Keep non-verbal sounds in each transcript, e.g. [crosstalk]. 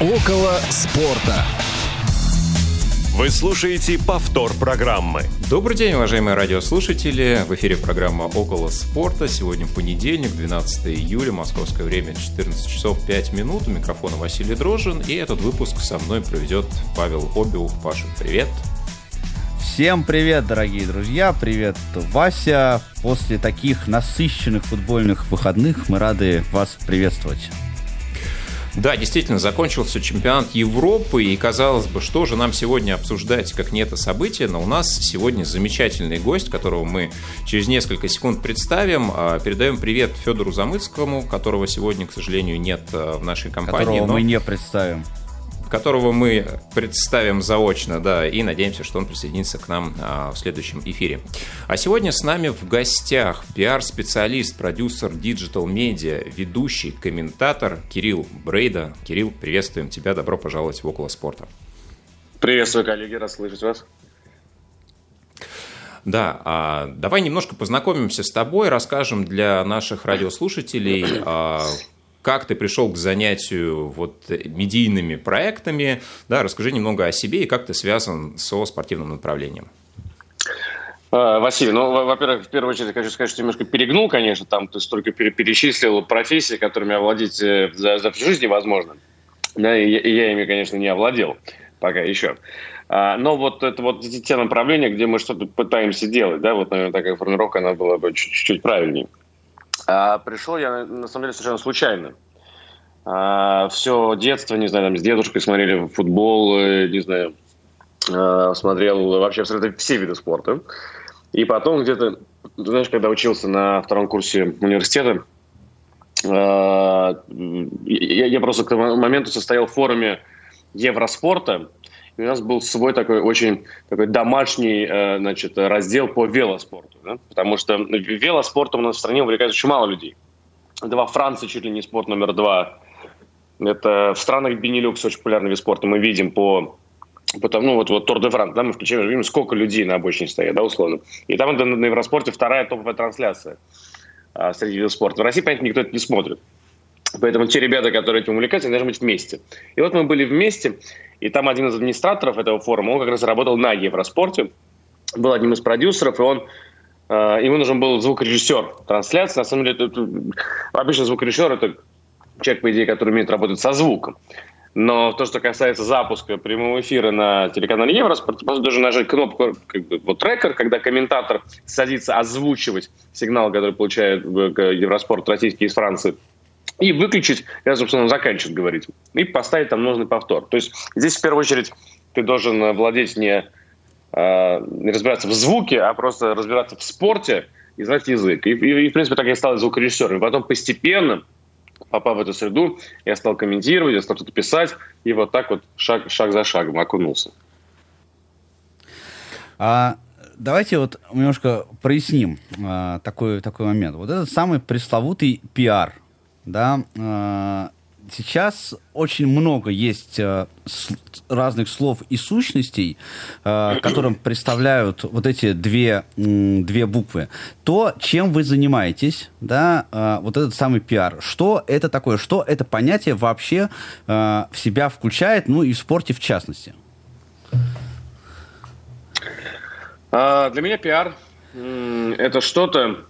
Около спорта. Вы слушаете повтор программы. Добрый день, уважаемые радиослушатели. В эфире программа «Около спорта». Сегодня понедельник, 12 июля, московское время, 14 часов 5 минут. У микрофона Василий Дрожин. И этот выпуск со мной проведет Павел Обиух. Паша, привет. Всем привет, дорогие друзья! Привет, Вася! После таких насыщенных футбольных выходных мы рады вас приветствовать. Да, действительно, закончился чемпионат Европы, и казалось бы, что же нам сегодня обсуждать, как не это событие, но у нас сегодня замечательный гость, которого мы через несколько секунд представим. А, передаем привет Федору Замыцкому, которого сегодня, к сожалению, нет а, в нашей компании. Которого но... мы не представим которого мы представим заочно, да, и надеемся, что он присоединится к нам а, в следующем эфире. А сегодня с нами в гостях пиар-специалист, продюсер Digital Media, ведущий, комментатор Кирилл Брейда. Кирилл, приветствуем тебя, добро пожаловать в Около спорта. Приветствую, коллеги, рад слышать вас. Да, а, давай немножко познакомимся с тобой, расскажем для наших радиослушателей, а, как ты пришел к занятию вот медийными проектами, да, расскажи немного о себе и как ты связан со спортивным направлением. А, Василий, ну, во-первых, в первую очередь хочу сказать, что немножко перегнул, конечно, там ты столько перечислил профессии, которыми овладеть э, за, за всю жизнь невозможно. Да, и, и я ими, конечно, не овладел пока еще. А, но вот это вот те направления, где мы что-то пытаемся делать, да, вот, наверное, такая формировка, она была бы чуть-чуть правильнее. А пришел я, на самом деле, совершенно случайно. А, все детство, не знаю, там, с дедушкой смотрели футбол, э, не знаю, а, смотрел вообще все виды спорта. И потом где-то, знаешь, когда учился на втором курсе университета, а, я, просто к тому моменту состоял в форуме Евроспорта, у нас был свой такой очень такой домашний э, значит, раздел по велоспорту. Да? Потому что велоспортом у нас в стране увлекается очень мало людей. Это во Франции чуть ли не спорт номер два. Это в странах Бенилюкс очень популярный вид спорта. Мы видим по Потому, ну, вот, вот Тур де Франс, да, мы включаем, видим, сколько людей на обочине стоят, да, условно. И там это на Евроспорте вторая топовая трансляция а, среди видов спорта. В России, понятно, никто это не смотрит. Поэтому те ребята, которые этим увлекаются, должны быть вместе. И вот мы были вместе, и там один из администраторов этого форума, он как раз работал на Евроспорте, был одним из продюсеров, и он э, ему нужен был звукорежиссер трансляции. На самом деле, это, это, обычно звукорежиссер – это человек, по идее, который умеет работать со звуком. Но то, что касается запуска прямого эфира на телеканале Евроспорт, просто должен нажать кнопку как бы, вот трекер, когда комментатор садится озвучивать сигнал, который получает э, Евроспорт российский из Франции – и выключить, когда, собственно, он заканчивает говорить, и поставить там нужный повтор. То есть здесь в первую очередь ты должен владеть не, э, не разбираться в звуке, а просто разбираться в спорте и знать язык. И, и, и в принципе, так я стал звукорежиссером. И потом постепенно, попав в эту среду, я стал комментировать, я стал что-то писать, и вот так вот шаг, шаг за шагом окунулся. А давайте вот немножко проясним а, такой, такой момент. Вот этот самый пресловутый пиар – да, э, сейчас очень много есть э, разных слов и сущностей, э, которым представляют вот эти две, две буквы. То, чем вы занимаетесь, да, вот этот самый пиар, что это такое, что это понятие вообще в себя включает, ну и в спорте в частности? А, для меня пиар – это что-то,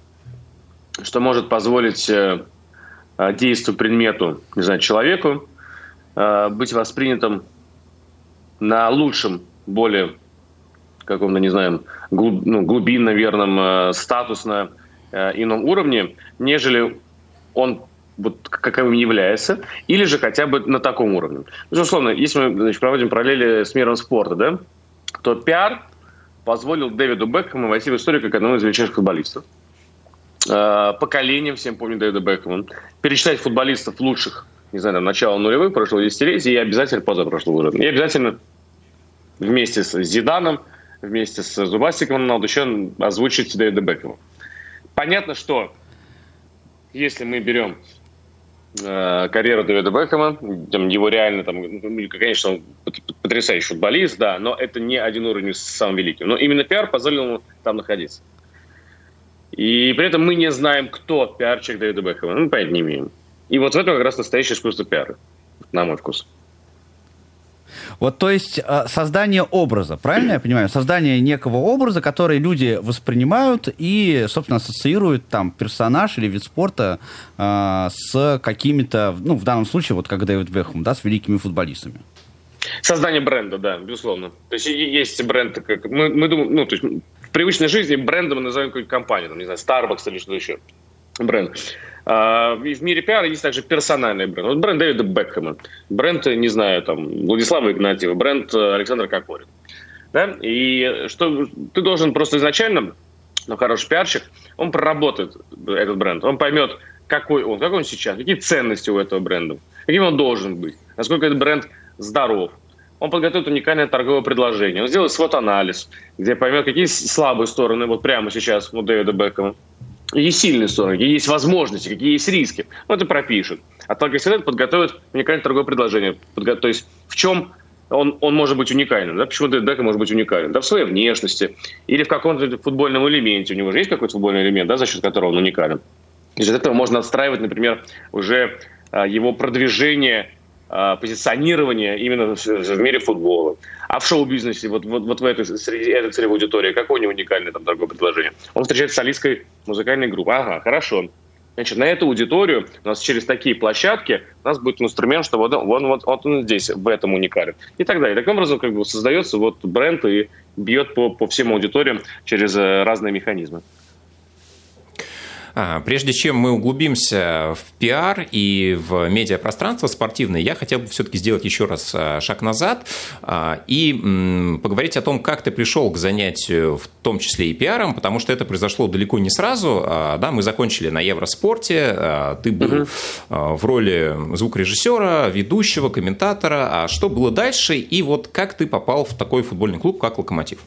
что может позволить Э, действию, предмету, не знаю, человеку, э, быть воспринятым на лучшем, более каком-то, не знаю, ну, глубинно верном, э, статусно ином уровне, нежели он вот каковым является, или же хотя бы на таком уровне. Безусловно, если мы значит, проводим параллели с миром спорта, да, то пиар позволил Дэвиду Бекхэму войти в историю как одному из величайших футболистов. Э, поколением, всем помню Дэвида Бекхэма, перечислять футболистов лучших, не знаю, там, начала нулевых, прошлого десятилетия, и обязательно позапрошлого уже. И обязательно вместе с Зиданом, вместе с Зубастиком надо еще озвучить Дэвида Бекхэма. Понятно, что если мы берем э, карьеру Дэвида Бекхэма, там, его реально, там, ну, конечно, он потрясающий футболист, да, но это не один уровень с самым великим. Но именно пиар позволил ему там находиться. И при этом мы не знаем, кто пиарчик Дэвида Бекхэма. Ну, понятия не имеем. И вот в этом как раз настоящее искусство пиара, на мой вкус. Вот, то есть э, создание образа, правильно я понимаю? Создание некого образа, который люди воспринимают и, собственно, ассоциируют там персонаж или вид спорта э, с какими-то, ну, в данном случае, вот как Дэвид Бекхэм, да, с великими футболистами. Создание бренда, да, безусловно. То есть есть бренд, как мы, мы думаем, ну, то есть в привычной жизни брендом мы называем какую-нибудь компанию, там, не знаю, Starbucks или что еще. Бренд. А, и в мире пиара есть также персональный бренд. Вот бренд Дэвида Бекхэма, бренд, не знаю, там, Владислава Игнатьева, бренд э, Александра Кокорин. Да? И что ты должен просто изначально, ну, хороший пиарщик, он проработает этот бренд, он поймет, какой он, какой он сейчас, какие ценности у этого бренда, каким он должен быть, насколько этот бренд здоров. Он подготовит уникальное торговое предложение, он сделает свод-анализ, где поймет, какие слабые стороны вот прямо сейчас у Дэвида Бекхэма, какие сильные стороны, какие есть возможности, какие есть риски. Он это пропишет. А только совет подготовит уникальное торговое предложение. То есть в чем он, он может быть уникальным. Да? Почему Дэвид Бекхэм может быть уникальным? Да, в своей внешности или в каком-то футбольном элементе. У него же есть какой-то футбольный элемент, да, за счет которого он уникален. Из этого можно отстраивать, например, уже а, его продвижение а, позиционирование именно в мире футбола. А в шоу-бизнесе, вот, вот, вот в этой, среди этой целевой аудитории, какое у него уникальное там торговое предложение? Он встречается с солисткой музыкальной группы. Ага, хорошо. Значит, на эту аудиторию у нас через такие площадки у нас будет инструмент, что вот, вот, вот, вот он здесь, в этом уникален. И так далее. Таким образом как бы создается вот бренд и бьет по, по всем аудиториям через э, разные механизмы. А, прежде чем мы углубимся в пиар и в медиапространство спортивное, я хотел бы все-таки сделать еще раз а, шаг назад а, и поговорить о том, как ты пришел к занятию, в том числе и пиаром, потому что это произошло далеко не сразу. Да, мы закончили на Евроспорте, ты был в роли звукорежиссера, ведущего, комментатора. А что было дальше? И вот как ты попал в такой футбольный клуб, как «Локомотив»?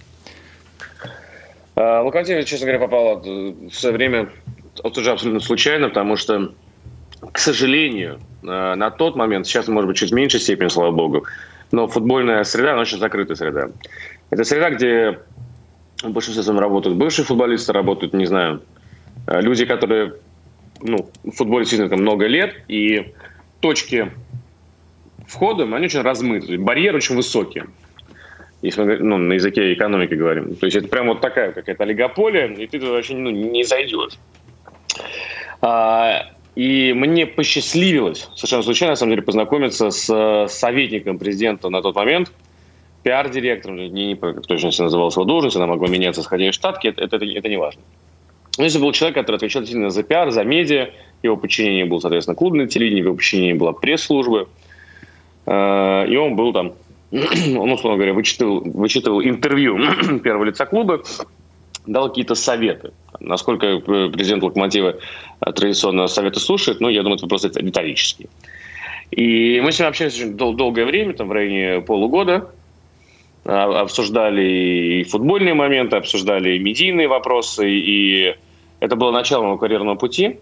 Локомотив, честно говоря, попал в свое время вот уже абсолютно случайно, потому что, к сожалению, э, на тот момент, сейчас, может быть, чуть в меньшей степени, слава богу, но футбольная среда, она очень закрытая среда. Это среда, где в своем работают бывшие футболисты, работают, не знаю, э, люди, которые ну, в футболе сильно там много лет, и точки входа, они очень размыты, барьеры очень высокие если мы ну, на языке экономики говорим. То есть это прям вот такая какая-то олигополия, и ты туда вообще ну, не зайдешь. А, и мне посчастливилось, совершенно случайно, на самом деле, познакомиться с советником президента на тот момент, пиар-директором, не, не точно называлась его должность, она могла меняться, сходя из штатки, это, это, это не важно. Но если был человек, который отвечал сильно за пиар, за медиа, его подчинение было, соответственно, клубное телевидение, его подчинение была пресс-служба, а, и он был там, [clears throat] он, условно говоря, вычитывал, вычитывал интервью [clears throat] первого лица клуба, дал какие-то советы. Насколько э, президент Локомотива традиционно советы слушает, ну, я думаю, это просто риторический. И мы с ним общались очень дол- долгое время, там в районе полугода, а, обсуждали и футбольные моменты, обсуждали и медийные вопросы, и это было начало моего карьерного пути.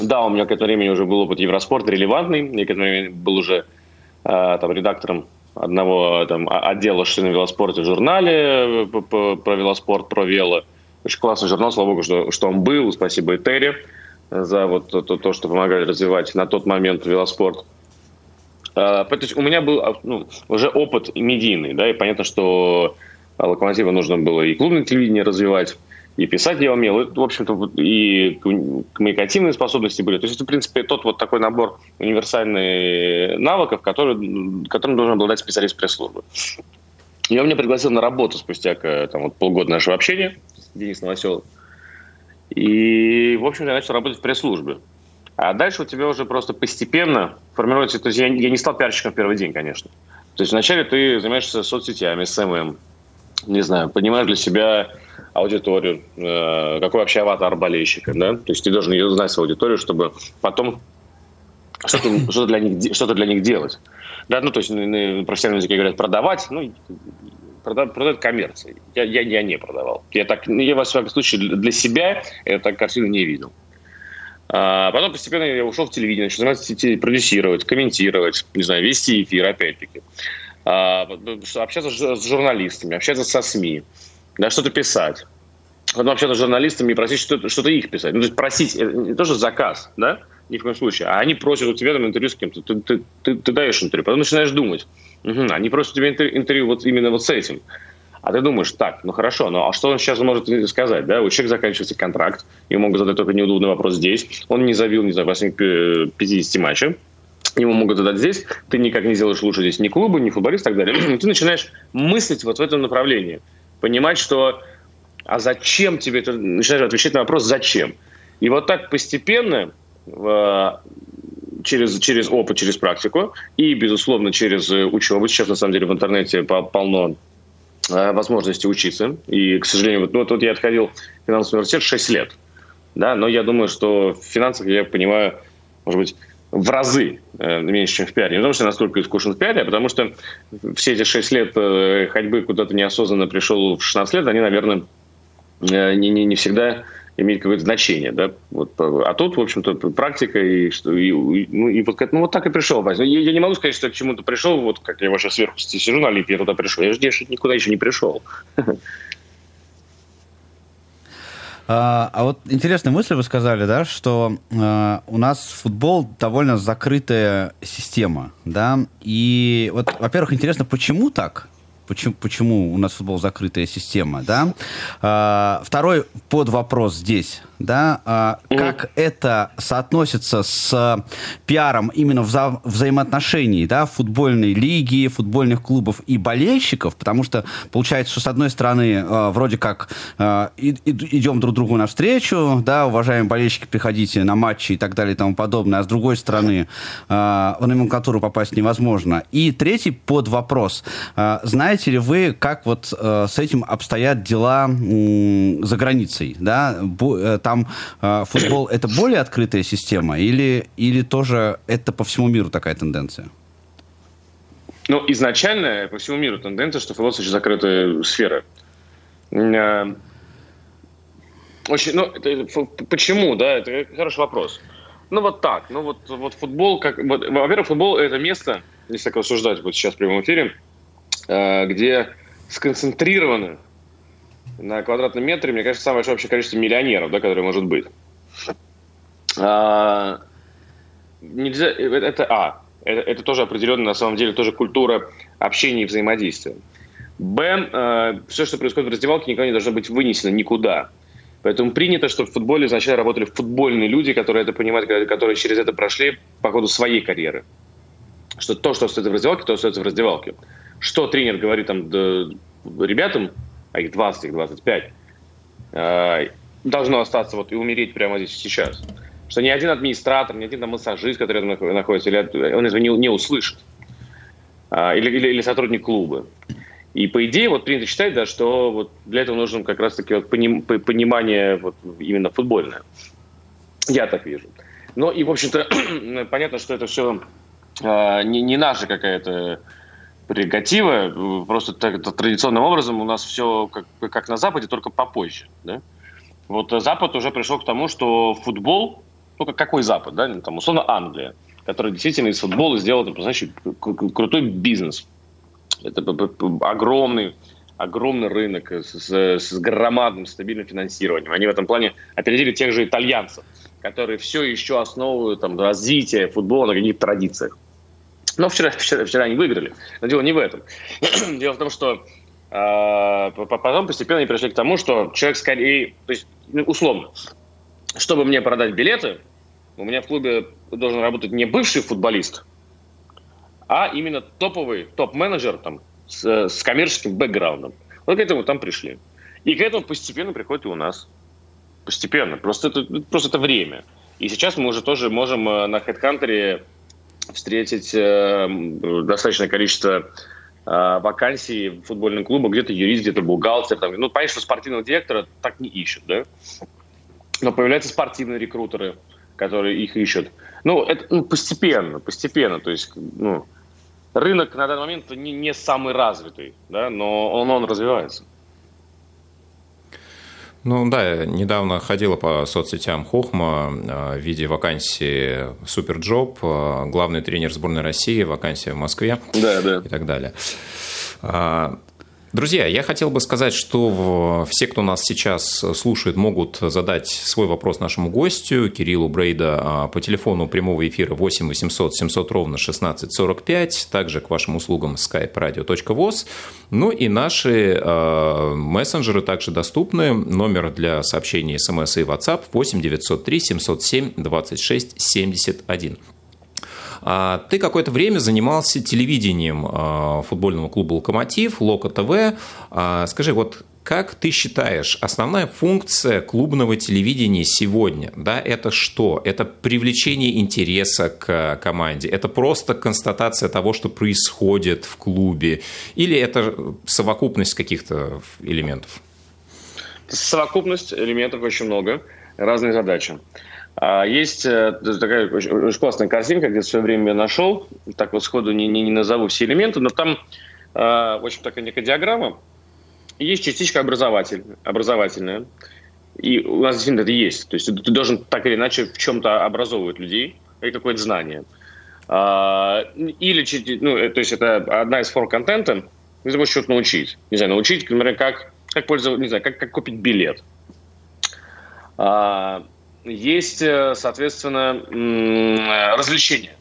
Да, у меня к этому времени уже был опыт Евроспорта релевантный, я к этому времени был уже а, там, редактором одного там, отдела что на велоспорте в журнале э, про велоспорт, про вело. Очень классный журнал, слава богу, что, что он был. Спасибо Этери за вот то, то, что помогали развивать на тот момент велоспорт. А, то есть у меня был а, ну, уже опыт медийный, да, и понятно, что Локомотива нужно было и клубное телевидение развивать, и писать я умел, в общем-то, и коммуникативные способности были. То есть это, в принципе, тот вот такой набор универсальных навыков, который, которым должен обладать специалист пресс-службы. И он меня пригласил на работу спустя там, вот, полгода нашего общения, Денис Новоселов. И, в общем, я начал работать в пресс-службе. А дальше у тебя уже просто постепенно формируется... То есть я, я не стал пиарщиком в первый день, конечно. То есть вначале ты занимаешься соцсетями, SMM, не знаю, понимаешь для себя аудиторию, э, какой вообще аватар болельщика, да, то есть ты должен ее знать, свою аудиторию, чтобы потом что-то, что для, них, что для них делать. Да, ну, то есть на профессиональном языке говорят продавать, ну, продать, продать коммерции. Я, я, я не продавал. Я так, я, во всяком случае, для себя так картину не видел. А потом постепенно я ушел в телевидение, начал заниматься продюсировать, комментировать, не знаю, вести эфир, опять-таки. А, общаться с журналистами, общаться со СМИ да, что-то писать. Потом общаться с журналистами и просить что-то, что-то их писать. Ну, то есть просить, это не то, что заказ, да, ни в коем случае, а они просят у тебя там интервью с кем-то, ты, ты, ты, ты даешь интервью, потом начинаешь думать, Угу, они просят тебе интервью вот именно вот с этим. А ты думаешь, так, ну хорошо, ну а что он сейчас может сказать, да? У человека заканчивается контракт, ему могут задать только неудобный вопрос здесь, он не забил, не знаю, 50 матчей, ему могут задать здесь, ты никак не сделаешь лучше здесь ни клуба, ни футболист и так далее. [clears throat] ты начинаешь мыслить вот в этом направлении, понимать, что а зачем тебе это, начинаешь отвечать на вопрос «зачем?». И вот так постепенно через, через опыт, через практику и, безусловно, через учебу. Сейчас, на самом деле, в интернете полно Э, возможности учиться. И, к сожалению, вот, ну, вот, вот я отходил в финансовый университет 6 лет. Да, но я думаю, что в финансах я понимаю, может быть, в разы э, меньше, чем в пиаре. Не потому что я настолько искушен в пиаре, а потому что все эти 6 лет э, ходьбы куда-то неосознанно пришел в 16 лет, они, наверное, э, не, не, не всегда имеет какое-то значение, да, вот, а тут, в общем-то, практика и что, и, ну, и вот, ну, вот так и пришел, я, я не могу сказать, что я к чему-то пришел, вот как я сейчас сверху сижу на Олимпе, я туда пришел, я же я никуда еще не пришел. [laughs] А, а вот интересная мысль вы сказали, да, что э, у нас футбол довольно закрытая система, да, и вот, во-первых, интересно, почему так? почему, почему у нас футбол закрытая система, да. А, второй под вопрос здесь, да, а, как это соотносится с пиаром именно вза взаимоотношений, да, футбольной лиги, футбольных клубов и болельщиков, потому что получается, что с одной стороны а, вроде как а, и, и, идем друг другу навстречу, да, уважаемые болельщики, приходите на матчи и так далее и тому подобное, а с другой стороны а, в номенклатуру попасть невозможно. И третий под вопрос, а, знаете ли вы, как вот а, с этим обстоят дела за границей, да, э, там э, футбол это более открытая система или, или тоже это по всему миру такая тенденция? Ну, изначально по всему миру тенденция, что футбол очень закрытая сфера. Э, очень, ну, это, почему, да, это хороший вопрос. Ну, вот так. Ну, вот, вот футбол, как... Вот, во-первых, футбол – это место, если так рассуждать вот сейчас в прямом эфире, э, где сконцентрированы на квадратном метре, мне кажется, самое большое общее количество миллионеров, да, которое может быть. А, нельзя, это А. Это, это тоже определенно, на самом деле, тоже культура общения и взаимодействия. Б. Э, все, что происходит в раздевалке, никогда не должно быть вынесено никуда. Поэтому принято, что в футболе изначально работали футбольные люди, которые это понимают, которые через это прошли по ходу своей карьеры. Что то, что остается в раздевалке, то остается в раздевалке. Что тренер говорит там да, ребятам, а их 20, их 25, э, должно остаться вот и умереть прямо здесь сейчас. Что ни один администратор, ни один там массажист, который там находится, или, он этого не, не услышит. А, или, или, или сотрудник клуба. И по идее вот принято считать, да, что вот для этого нужно как раз-таки вот поним, понимание вот именно футбольное. Я так вижу. Но и, в общем-то, [clears throat] понятно, что это все э, не, не наша какая-то прерогатива. Просто так, традиционным образом у нас все как, как на Западе, только попозже. Да? Вот Запад уже пришел к тому, что футбол, ну какой Запад, да, там условно Англия, которая действительно из футбола сделала, там, значит, крутой бизнес. Это огромный, огромный рынок с, с громадным стабильным финансированием. Они в этом плане опередили тех же итальянцев, которые все еще основывают там, развитие футбола на каких-то традициях. Но вчера, вчера, вчера они выиграли. Но дело не в этом. [clears throat] дело в том, что э, потом постепенно они пришли к тому, что человек скорее, то есть ну, условно, чтобы мне продать билеты, у меня в клубе должен работать не бывший футболист, а именно топовый топ-менеджер там, с, с коммерческим бэкграундом. Вот к этому там пришли. И к этому постепенно приходит и у нас. Постепенно. Просто это, просто это время. И сейчас мы уже тоже можем э, на HeadHunter встретить э, достаточное количество э, вакансий в футбольном клубе, где-то юрист, где-то бухгалтер. Там, ну, понятно, что спортивного директора так не ищут, да? Но появляются спортивные рекрутеры, которые их ищут. Ну, это ну, постепенно, постепенно. То есть, ну, рынок на данный момент не, не самый развитый, да, но он, он развивается. Ну да, недавно ходила по соцсетям Хохма а, в виде вакансии Superjob, а, главный тренер сборной России, вакансия в Москве да, да. и так далее. Друзья, я хотел бы сказать, что все, кто нас сейчас слушает, могут задать свой вопрос нашему гостю, Кириллу Брейда, а, по телефону прямого эфира 8 800 700 ровно 1645, также к вашим услугам skype-radio.voz. Ну и наши э, мессенджеры также доступны. Номер для сообщений смс и WhatsApp 8 903 707 26 71. А, ты какое-то время занимался телевидением а, футбольного клуба «Локомотив», «Локо ТВ». А, скажи, вот как ты считаешь, основная функция клубного телевидения сегодня, да, это что? Это привлечение интереса к команде? Это просто констатация того, что происходит в клубе? Или это совокупность каких-то элементов? Совокупность элементов очень много, разные задачи. А есть э, такая очень, классная картинка, где в свое время я нашел, так вот сходу не, не, не назову все элементы, но там, э, в общем, такая некая диаграмма. Есть частичка образователь, образовательная, и у нас действительно это есть. То есть ты должен так или иначе в чем-то образовывать людей, или какое-то знание. А, или, ну, э, то есть это одна из форм контента, ты можешь что-то научить. Не знаю, научить, например, как, как пользоваться, не знаю, как, как купить билет. А, есть, э, соответственно, развлечения.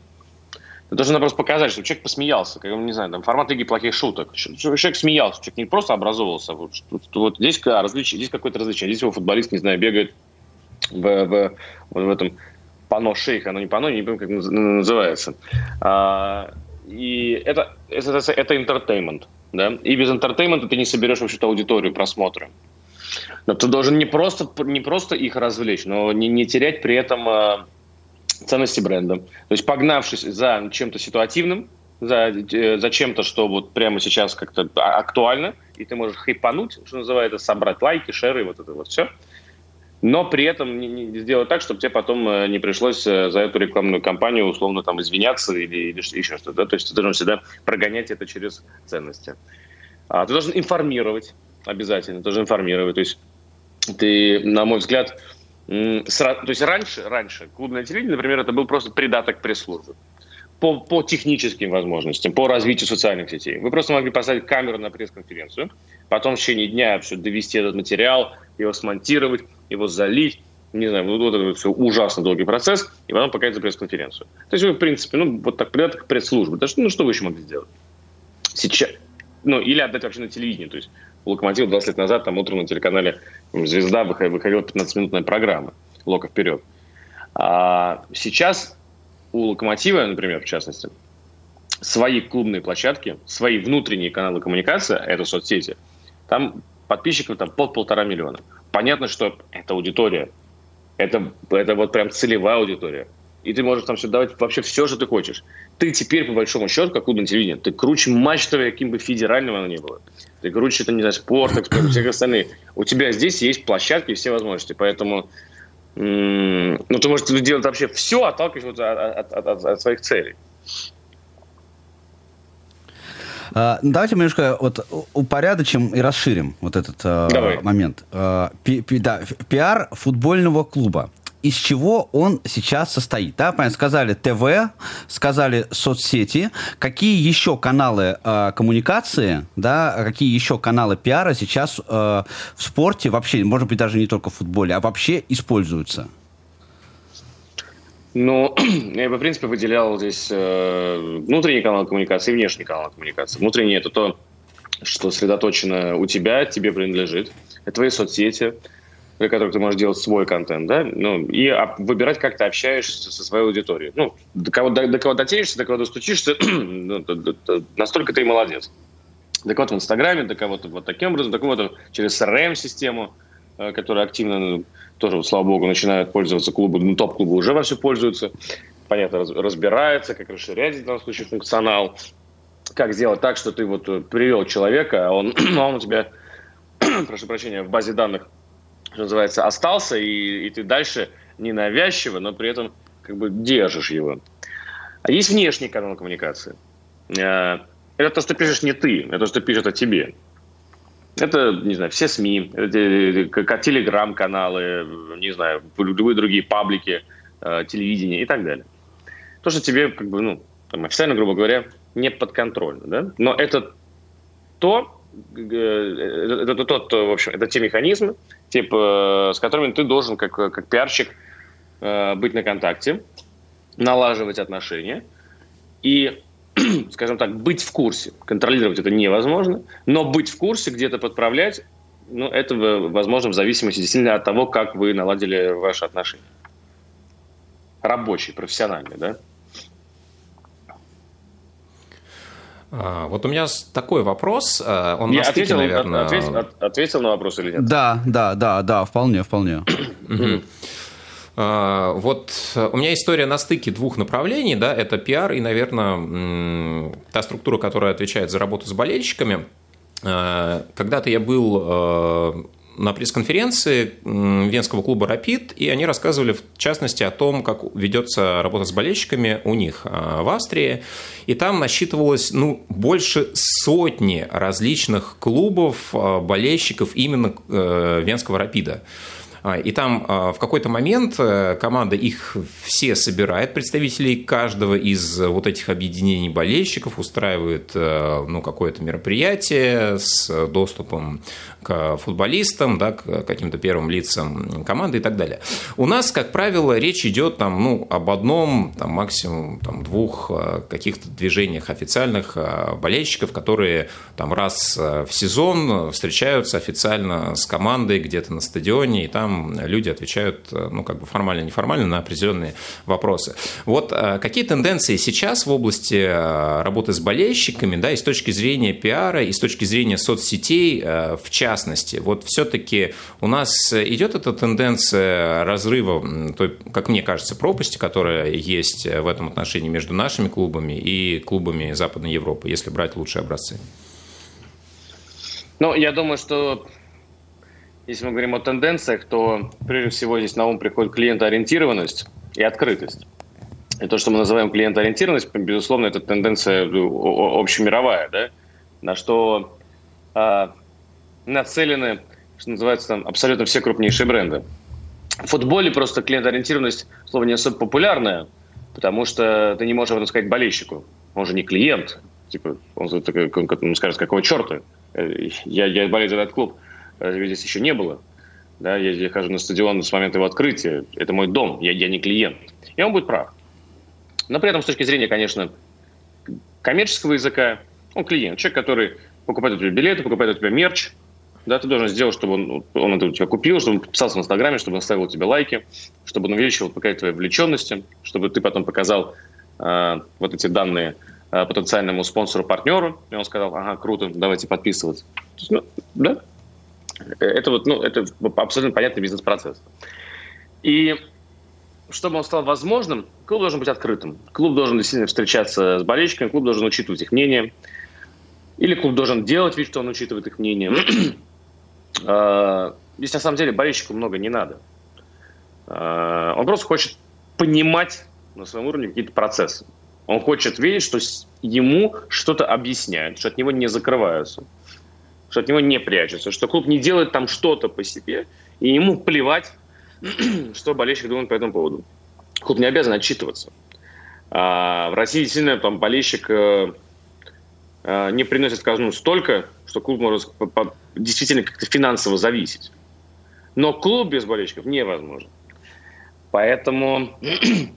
Ты должен просто показать, чтобы человек посмеялся, как, не знаю, там, формат Лиги плохих шуток. Человек смеялся, человек не просто образовывался. Вот, вот здесь, а, различ... здесь какое-то развлечение. Здесь его футболист, не знаю, бегает в, в, в этом пано шейха, оно не пано, не помню, как называется. А, и это, это, это entertainment. Да? И без entertainment ты не соберешь вообще-то аудиторию просмотра. Но ты должен не просто, не просто их развлечь, но не, не терять при этом э, ценности бренда. То есть погнавшись за чем-то ситуативным, за, э, за чем-то, что вот прямо сейчас как-то а, актуально, и ты можешь хайпануть, что называется, собрать лайки, шеры, вот это вот все. Но при этом не, не сделать так, чтобы тебе потом э, не пришлось э, за эту рекламную кампанию условно там извиняться или, или еще что-то. Да? То есть ты должен всегда прогонять это через ценности. А, ты должен информировать обязательно, тоже информировать. То есть ты, на мой взгляд, то есть раньше, раньше клубное телевидение, например, это был просто придаток пресс-службы. По, по техническим возможностям, по развитию социальных сетей. Вы просто могли поставить камеру на пресс-конференцию, потом в течение дня все довести этот материал, его смонтировать, его залить, не знаю, вот это все ужасно долгий процесс, и потом показать за пресс-конференцию. То есть вы, в принципе, ну, вот так придаток пресс-службы. Да, ну, что вы еще могли сделать? Сейчас, ну, или отдать вообще на телевидение. То есть Локомотив 20 лет назад там утром на телеканале «Звезда» выходила 15-минутная программа «Лока вперед». А сейчас у «Локомотива», например, в частности, свои клубные площадки, свои внутренние каналы коммуникации, это соцсети, там подписчиков там под полтора миллиона. Понятно, что это аудитория. Это, это вот прям целевая аудитория. И ты можешь там все давать вообще все, что ты хочешь. Ты теперь, по большому счету, как клубное телевидение, ты круче матч каким бы федеральным оно ни было ты круче, это, не знаю, спорт, эксперт, всех остальных. У тебя здесь есть площадки и все возможности, поэтому ну, ты можешь делать вообще все, отталкиваясь вот от, от, от, от своих целей. Uh, давайте немножко вот упорядочим и расширим вот этот uh, момент. Uh, пи, пи, да, пиар футбольного клуба из чего он сейчас состоит. Да, понятно, сказали ТВ, сказали соцсети, какие еще каналы э, коммуникации, да, какие еще каналы пиара сейчас э, в спорте вообще, может быть, даже не только в футболе, а вообще используются? Ну, [clears throat] я бы, в принципе, выделял здесь э, внутренний канал коммуникации и внешний канал коммуникации. Внутренний – это то, что сосредоточено у тебя, тебе принадлежит. Это твои соцсети, для которых ты можешь делать свой контент, да, ну, и выбирать, как ты общаешься со своей аудиторией. Ну, до кого, до, до кого дотянешься, до кого достучишься, [clears throat] ну, настолько ты и молодец. До кого-то в Инстаграме, до кого-то вот таким образом, до кого-то через CRM-систему, э, которая активно, ну, тоже, слава богу, начинают пользоваться клубы, ну, топ-клубы уже во все пользуются, понятно, раз, разбирается, как расширять в данном случае функционал, как сделать так, что ты вот привел человека, а он, [clears throat] а он у тебя, [clears throat] прошу прощения, в базе данных что называется, остался, и, и ты дальше ненавязчиво, но при этом как бы держишь его. А есть внешний канал коммуникации. Э, это то, что пишешь не ты, это то, что пишет о тебе. Это, не знаю, все СМИ, как телеграм-каналы, не знаю, любые другие паблики, э, телевидение и так далее. То, что тебе, как бы, ну, там, официально, грубо говоря, не подконтрольно, да? Но это то, это, это, тот, в общем, это те механизмы, типа, с которыми ты должен, как, как пиарщик, быть на контакте, налаживать отношения и, [clears throat] скажем так, быть в курсе. Контролировать это невозможно, но быть в курсе, где-то подправлять, ну, это возможно в зависимости действительно от того, как вы наладили ваши отношения. Рабочие, профессиональные, да? А, вот у меня такой вопрос. А, он Я ответил, наверное... ответил, ответил на вопрос или нет? Да, да, да, да, вполне, вполне. А, вот у меня история на стыке двух направлений, да, это пиар и, наверное, та структура, которая отвечает за работу с болельщиками. А, когда-то я был а, на пресс-конференции Венского клуба «Рапид», и они рассказывали, в частности, о том, как ведется работа с болельщиками у них в Австрии. И там насчитывалось ну, больше сотни различных клубов, болельщиков именно э, Венского «Рапида». А, и там а, в какой-то момент э, команда их все собирает, представителей каждого из вот этих объединений болельщиков, устраивает э, ну, какое-то мероприятие с доступом к футболистам, да, к каким-то первым лицам команды и так далее. У нас, как правило, речь идет там, ну, об одном, там, максимум там, двух э, каких-то движениях официальных болельщиков, которые там раз в сезон встречаются официально с командой где-то на стадионе, и там люди отвечают, э, ну, как бы формально-неформально на определенные вопросы. Вот э, какие тенденции сейчас в области э, работы с болельщиками, да, и с точки зрения пиара, и с точки зрения соцсетей в частности? Вот все-таки у нас идет эта тенденция разрыва, той, как мне кажется, пропасти, которая есть в этом отношении между нашими клубами и клубами Западной Европы, если брать лучшие образцы? Ну, я думаю, что если мы говорим о тенденциях, то прежде всего здесь на ум приходит клиентоориентированность и открытость. И то, что мы называем клиентоориентированность, безусловно, это тенденция ну, общемировая, да, на что а, нацелены, что называется, там, абсолютно все крупнейшие бренды. В футболе просто клиентоориентированность слово не особо популярное, потому что ты не можешь об этом сказать болельщику. Он же не клиент. Типа, он, он, он скажет, какого черта? Э, я, я болею за этот клуб разве здесь еще не было? Да, я, я хожу на стадион с момента его открытия. Это мой дом, я, я не клиент. И он будет прав. Но при этом с точки зрения, конечно, коммерческого языка, он клиент. Человек, который покупает у тебя билеты, покупает у тебя мерч. Да, ты должен сделать, чтобы он, он это у тебя купил, чтобы он подписался в Инстаграме, чтобы он ставил тебе лайки, чтобы он увеличивал показать твоей вовлеченности, чтобы ты потом показал э, вот эти данные э, потенциальному спонсору-партнеру, и он сказал, ага, круто, давайте подписываться. Ну, да, это вот, ну, это абсолютно понятный бизнес-процесс. И чтобы он стал возможным, клуб должен быть открытым. Клуб должен действительно встречаться с болельщиками, клуб должен учитывать их мнение. Или клуб должен делать вид, что он учитывает их мнение. [clears throat] А, здесь на самом деле болельщику много не надо. А, он просто хочет понимать на своем уровне какие-то процессы. Он хочет видеть, что ему что-то объясняют, что от него не закрываются что от него не прячутся, что клуб не делает там что-то по себе, и ему плевать, [clears throat] что болельщик думает по этому поводу. Клуб не обязан отчитываться. А в России действительно там болельщик э, э, не приносит казну столько, что клуб может действительно как-то финансово зависеть. Но клуб без болельщиков невозможен. Поэтому [clears throat] э,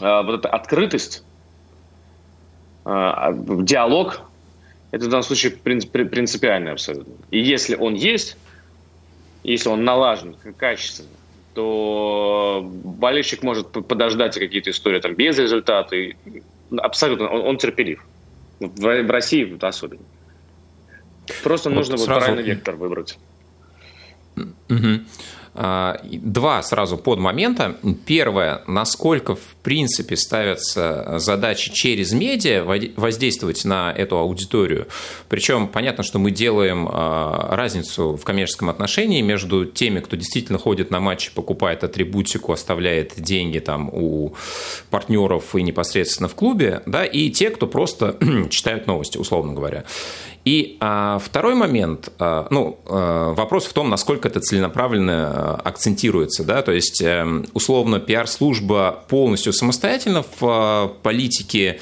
вот эта открытость, диалог это в данном случае принципиально абсолютно. И если он есть, если он налажен качественно, то болельщик может подождать какие-то истории там без результата. И абсолютно, он, он терпелив. В, в России особенно. Просто вот нужно сразу... вот правильный вектор выбрать. Угу. А, два сразу под момента. Первое, насколько в принципе ставятся задачи через медиа воздействовать на эту аудиторию. Причем понятно, что мы делаем а, разницу в коммерческом отношении между теми, кто действительно ходит на матчи, покупает атрибутику, оставляет деньги там у партнеров и непосредственно в клубе, да, и те, кто просто [clears throat] читают новости, условно говоря. И а, второй момент, а, ну, а, вопрос в том, насколько это целенаправленная акцентируется, да, то есть эм, условно пиар-служба полностью самостоятельно в политике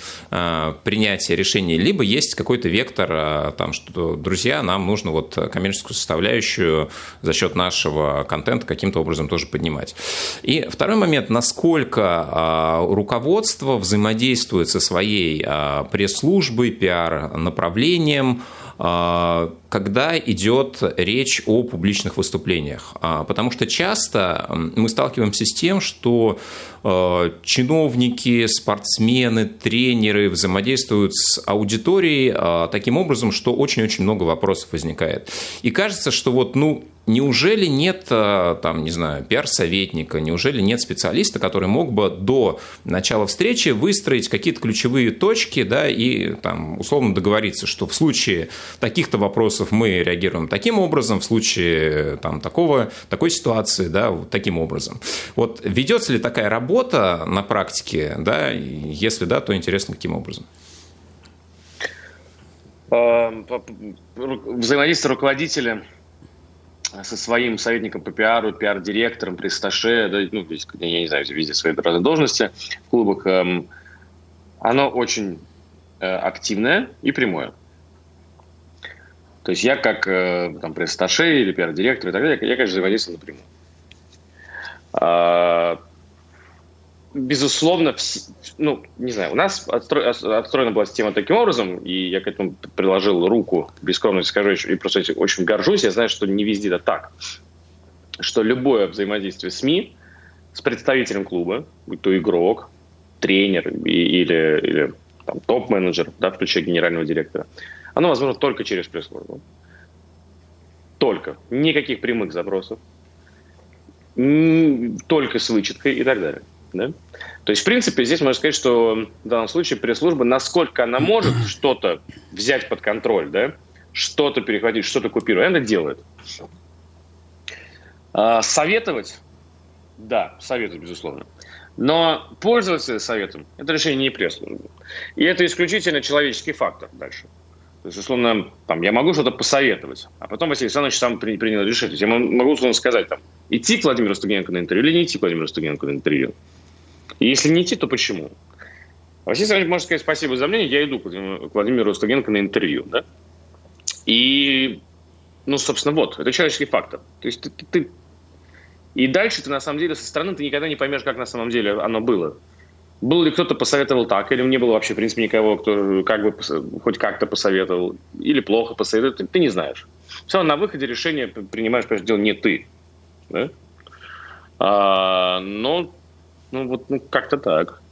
принятия решений, либо есть какой-то вектор, там, что, друзья, нам нужно вот коммерческую составляющую за счет нашего контента каким-то образом тоже поднимать. И второй момент, насколько руководство взаимодействует со своей пресс-службой, пиар-направлением, а, когда идет речь о публичных выступлениях. А, потому что часто мы сталкиваемся с тем, что а, чиновники, спортсмены, тренеры взаимодействуют с аудиторией таким образом, что очень-очень много вопросов возникает. И кажется, что вот, ну, Неужели нет, э, там, не знаю, пиар-советника, неужели нет специалиста, который мог бы до начала встречи выстроить какие-то ключевые точки, да, и там условно договориться, что в случае таких-то вопросов мы реагируем таким образом, в случае там такого, такой ситуации, да, вот таким образом. Вот ведется ли такая работа на практике, да, если да, то интересно, каким образом? Эм, взаимодействие руководителя со своим советником по пиару, пиар-директором, престаше, да, ну, я не знаю, везде свои разные должности в клубах, эм, оно очень э, активное и прямое. То есть я как э, там, пресс-сташе или пиар-директор и так далее, я, конечно, взаимодействую напрямую. А, безусловно, ну, не знаю, у нас отстро, отстроена была система таким образом, и я к этому приложил руку, без скажу, и просто очень горжусь, я знаю, что не везде это так, что любое взаимодействие СМИ с представителем клуба, будь то игрок, тренер или, или там, топ-менеджер, да, включая генерального директора, оно возможно только через пресс-службу. Только. Никаких прямых запросов. Только с вычеткой и так далее. Да? То есть, в принципе, здесь можно сказать, что в данном случае пресс-служба, насколько она может [clears throat] что-то взять под контроль, да, что-то перехватить, что-то купировать, она делает. А, советовать? Да, советовать, безусловно. Но пользоваться советом – это решение не пресс-службы. И это исключительно человеческий фактор дальше. То есть, условно, там, я могу что-то посоветовать, а потом Василий Александрович сам принял решение. Я могу, условно, сказать, там, идти к Владимиру Стугенко на интервью или не идти к Владимиру Стугенко на интервью. И если не идти, то почему? Василий Александрович может сказать спасибо за мнение, я иду к Владимиру Стугенко на интервью. Да? И, ну, собственно, вот, это человеческий фактор. То есть ты, ты, ты... И дальше ты, на самом деле, со стороны ты никогда не поймешь, как на самом деле оно было. Был ли кто-то посоветовал так, или не было вообще, в принципе, никого, кто как бы хоть как-то посоветовал, или плохо посоветовал, ты, не знаешь. Все равно на выходе решение принимаешь, прежде всего, не ты. Да? А, но ну, вот ну, как-то так.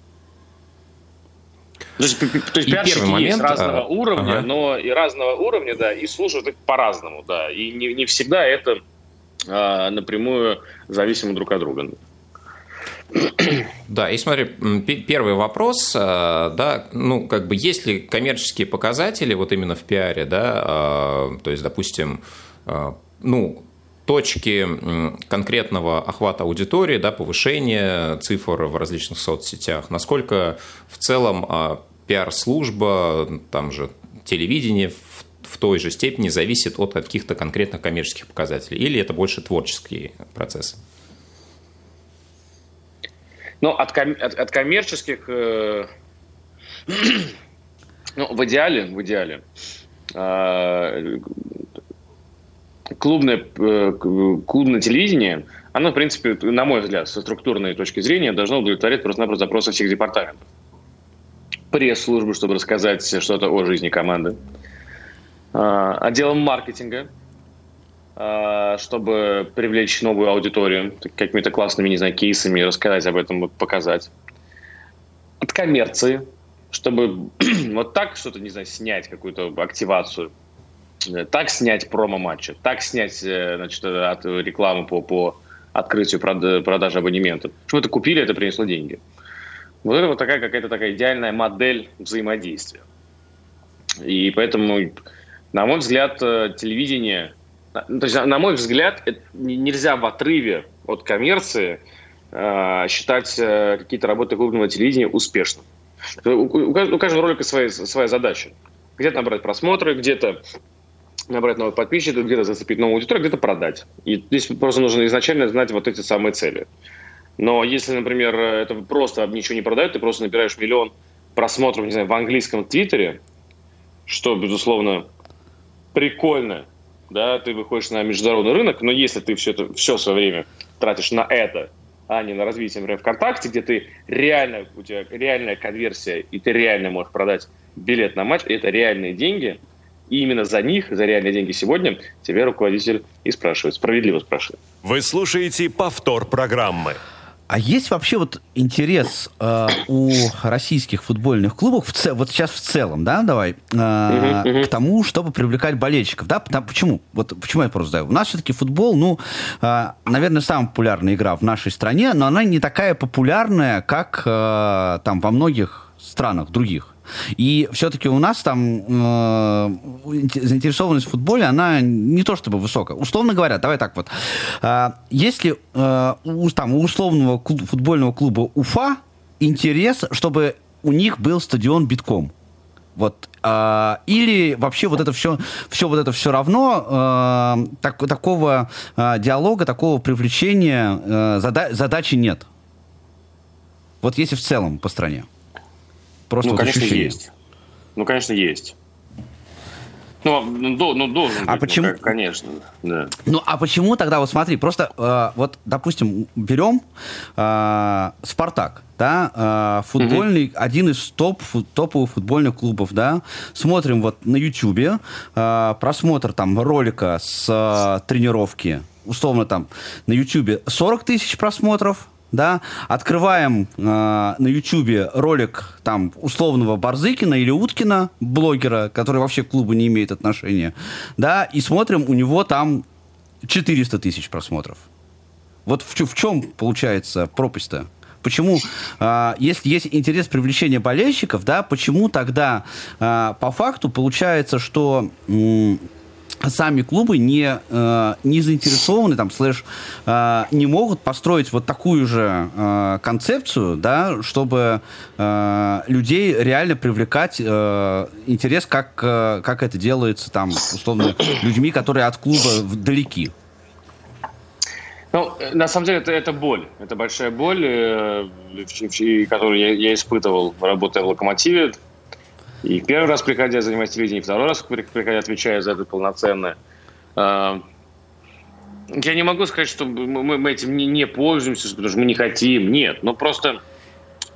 То есть, то есть пиарщики момент, есть разного а, уровня, ага. но и разного уровня, да, и слушают их по-разному, да. И не, не всегда это а, напрямую зависимо друг от друга. Да, и смотри, первый вопрос, а, да, ну, как бы, есть ли коммерческие показатели вот именно в пиаре, да, а, то есть, допустим, ну, точки конкретного охвата аудитории, да, повышения цифр в различных соцсетях, насколько в целом а, пиар-служба, там же телевидение в, в той же степени зависит от каких-то конкретных коммерческих показателей, или это больше творческий процесс? Ну, от, ком- от, от коммерческих, э- [clears throat] ну, в идеале, в идеале, э- клубное, э, клубное телевидение, оно, в принципе, на мой взгляд, со структурной точки зрения, должно удовлетворять просто-напросто запросы всех департаментов. Пресс-службы, чтобы рассказать что-то о жизни команды. А, отделом маркетинга, а, чтобы привлечь новую аудиторию какими-то классными, не знаю, кейсами, рассказать об этом, показать. От коммерции, чтобы [clears throat] вот так что-то, не знаю, снять какую-то активацию – Э, так снять промо-матча, так снять э, значит, от рекламы по, по открытию продажи абонементов. Чтобы это купили, это принесло деньги. Вот это вот такая какая-то такая идеальная модель взаимодействия. И поэтому, на мой взгляд, э, телевидение, то есть, на мой взгляд, нельзя в отрыве от коммерции считать какие-то работы клубного телевидения успешным. У каждого ролика своя, своя задача. Где-то набрать просмотры, где-то набрать новых подписчиков, где-то зацепить новую аудиторию, где-то продать. И здесь просто нужно изначально знать вот эти самые цели. Но если, например, это просто ничего не продает, ты просто набираешь миллион просмотров, не знаю, в английском твиттере, что, безусловно, прикольно, да, ты выходишь на международный рынок, но если ты все это, все свое время тратишь на это, а не на развитие, например, ВКонтакте, где ты реально, у тебя реальная конверсия, и ты реально можешь продать билет на матч, это реальные деньги, и именно за них, за реальные деньги сегодня, тебя руководитель и спрашивает, справедливо спрашивает. Вы слушаете повтор программы. А есть вообще вот интерес э, у российских футбольных клубов, в цел, вот сейчас в целом, да, давай, э, uh-huh, uh-huh. к тому, чтобы привлекать болельщиков, да? Потому, почему? Вот почему я просто задаю? У нас все-таки футбол, ну, э, наверное, самая популярная игра в нашей стране, но она не такая популярная, как э, там во многих странах других. И все-таки у нас там э, заинтересованность в футболе, она не то чтобы высокая. Условно говоря, давай так вот. Э, если э, у, там, у условного клуб, футбольного клуба Уфа интерес, чтобы у них был стадион битком. Вот. Э, или вообще вот это все, все вот это все равно э, так, такого э, диалога, такого привлечения э, зада задачи нет. Вот если в целом по стране. Просто ну, вот конечно, ощущение. есть. Ну, конечно, есть. Ну, ну, до, ну должен а быть, ну, почему? Ну, конечно, да. Ну, а почему тогда, вот смотри, просто, э, вот, допустим, берем э, «Спартак», да, э, футбольный, угу. один из топ, топовых футбольных клубов, да, смотрим вот на Ютьюбе, э, просмотр там ролика с э, тренировки, условно там на Ютьюбе 40 тысяч просмотров, да, открываем э, на Ютубе ролик там условного Барзыкина или Уткина, блогера, который вообще к клубу не имеет отношения, да, и смотрим, у него там 400 тысяч просмотров. Вот в, в чем получается пропасть-то? Почему, э, если есть интерес привлечения болельщиков, да, почему тогда э, по факту получается, что э, сами клубы не, э, не заинтересованы, там, слэш, э, не могут построить вот такую же э, концепцию, да, чтобы э, людей реально привлекать э, интерес, как, э, как это делается, там, условно, людьми, которые от клуба далеки. Ну, на самом деле, это, это боль. Это большая боль, э, которую я, я испытывал, работая в «Локомотиве». И первый раз приходя занимать телевидение, второй раз приходя отвечая за это полноценно. А, я не могу сказать, что мы, этим не, пользуемся, потому что мы не хотим. Нет, но просто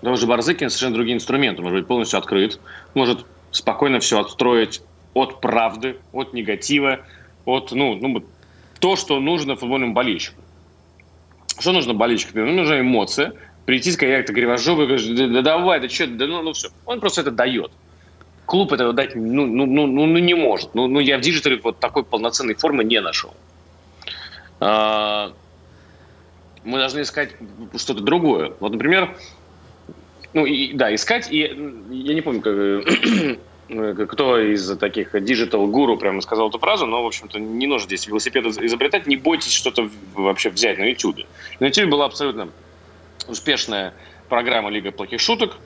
даже Барзыкин совершенно другие инструменты. Может быть полностью открыт, может спокойно все отстроить от правды, от негатива, от, ну, ну то, что нужно футбольным болельщикам. Что нужно болельщикам? Ну, нужна эмоция. Прийти, сказать, как-то кривожопый, да давай, да что, да ну, ну все. Он просто это дает клуб этого дать ну, ну, ну, ну, ну не может. Ну, ну, я в диджитале вот такой полноценной формы не нашел. А, мы должны искать что-то другое. Вот, например, ну, и, да, искать, и я не помню, как, кто из таких диджитал-гуру прямо сказал эту фразу, но, в общем-то, не нужно здесь велосипед изобретать, не бойтесь что-то вообще взять на YouTube. На YouTube была абсолютно успешная программа «Лига плохих шуток»,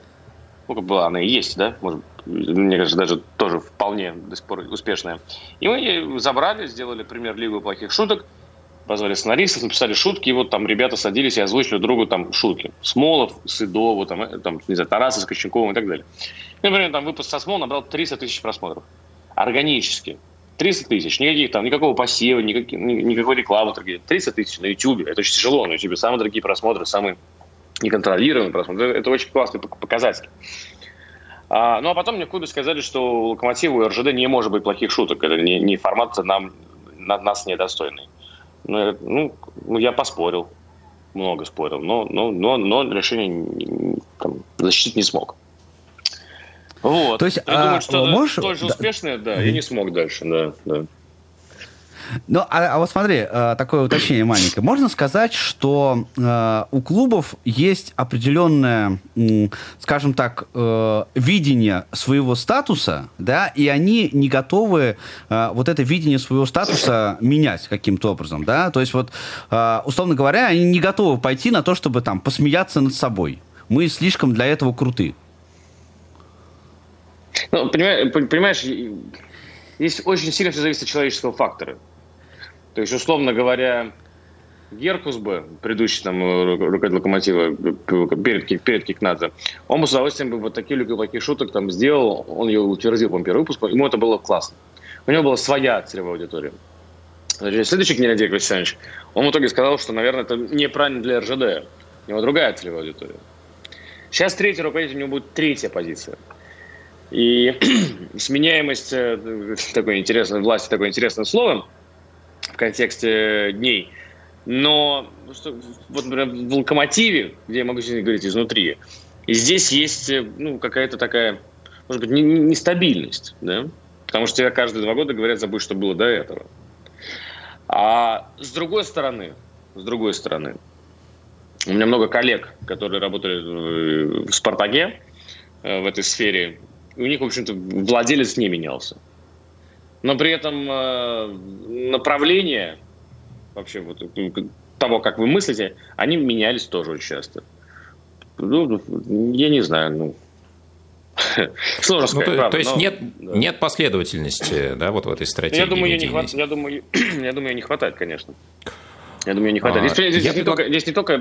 ну, как была, она и есть, да, может, мне кажется, даже тоже вполне до сих пор успешная. И мы забрали, сделали премьер-лигу плохих шуток, позвали сценаристов, написали шутки, и вот там ребята садились и озвучили другу там шутки. Смолов, Сыдову, там, э, там не знаю, Тарасов с Коченковым и так далее. И, например, там выпуск со Смол набрал 300 тысяч просмотров. Органически. 300 тысяч, никаких там, никакого посева, никаких, никакой рекламы. 300 тысяч на YouTube. Это очень тяжело на YouTube. Самые дорогие просмотры, самые неконтролируемый просмотр. Это очень классный показатель. А, ну, а потом мне в клубе сказали, что у Локомотива и РЖД не может быть плохих шуток. Это не, не формат нам, на, нас недостойный. Ну, ну, ну, я поспорил. Много спорил. Но, но, но, но решение там, защитить не смог. Вот. То есть, я а, думаю, что можешь... столь же успешное, да, я не смог дальше, да, да. Ну, а, а вот смотри, э, такое уточнение маленькое. Можно сказать, что э, у клубов есть определенное, скажем так, э, видение своего статуса, да, и они не готовы вот это видение своего статуса менять каким-то образом, да. То есть вот, условно говоря, они не готовы пойти на то, чтобы там посмеяться над собой. Мы слишком для этого круты. Ну, понимаешь, понимаешь здесь очень сильно все зависит от человеческого фактора. То есть, условно говоря, Геркус бы, предыдущий там руководитель локомотива перед, перед Кикнадзе, он бы с удовольствием бы вот такие таких шуток там сделал, он ее утвердил, по первый выпуск, ему это было классно. У него была своя целевая аудитория. Значит, следующий Геннадий Александрович, он в итоге сказал, что, наверное, это неправильно для РЖД. У него другая целевая аудитория. Сейчас третий руководитель, у него будет третья позиция. И [clears throat] сменяемость э, такой интересной власти, такое интересное слово в контексте дней. Но что, вот, например, в локомотиве, где я могу сегодня говорить изнутри, и здесь есть э, ну, какая-то такая, может быть, нестабильность, да? Потому что тебе каждые два года говорят, забудь, что было до этого. А с другой стороны, с другой стороны, у меня много коллег, которые работали в «Спартаке», э, в этой сфере, у них, в общем-то, владелец не менялся. Но при этом э, направление вообще вот того, как вы мыслите, они менялись тоже очень часто. Ну, я не знаю, ну, [laughs] Сложно ну, сказать, то, правда, то есть но, нет, да. нет последовательности да, вот в этой стратегии я думаю, не хват... я, думаю, [clears throat] я думаю, не хватает, конечно. Я думаю, не хватает. А, здесь, здесь, не только, здесь не только,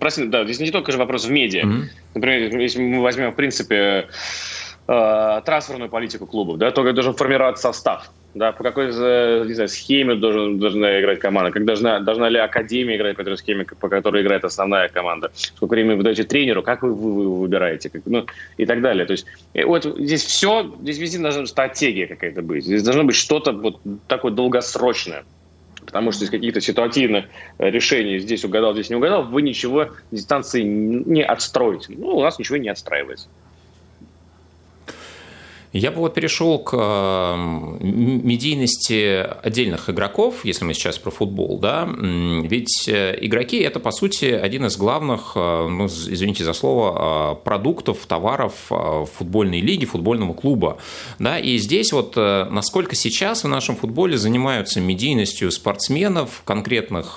прости, да, здесь не только же вопрос в медиа. Mm-hmm. Например, если мы возьмем, в принципе, э, трансферную политику клубов, да, то должен формировать состав да, по какой не знаю, схеме должен, должна играть команда, как должна, должна ли Академия играть по той схеме, по которой играет основная команда, сколько времени вы даете тренеру, как вы, вы, вы выбираете, как, ну, и так далее. То есть э, вот здесь все, здесь везде должна стратегия какая-то быть, здесь должно быть что-то вот такое долгосрочное. Потому что из каких-то ситуативных э, решений здесь угадал, здесь не угадал, вы ничего дистанции не отстроите. Ну, у нас ничего не отстраивается. Я бы вот перешел к медийности отдельных игроков, если мы сейчас про футбол, да, ведь э, игроки – это, по сути, один из главных, э, ну, извините за слово, э, продуктов, товаров футбольной лиги, футбольного клуба, да, и здесь вот насколько сейчас в нашем футболе занимаются медийностью спортсменов, конкретных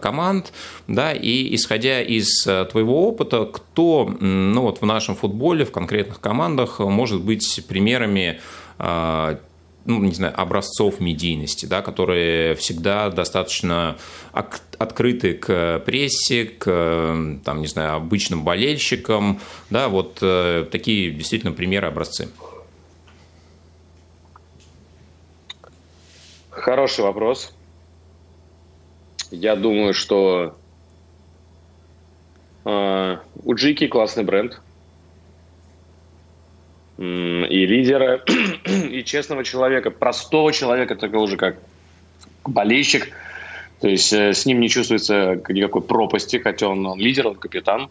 команд, да, и исходя из твоего опыта, кто, ну, вот в нашем футболе, в конкретных командах может быть пример примерами а, ну, не знаю, образцов медийности, да, которые всегда достаточно открыты к прессе, к, там, не знаю, обычным болельщикам, да, вот э, такие действительно примеры, образцы. Хороший вопрос. Я думаю, что э, у Джики классный бренд – и лидера, [clears throat] и честного человека, простого человека, такого же, как болельщик. То есть э, с ним не чувствуется никакой пропасти, хотя он, он лидер, он капитан.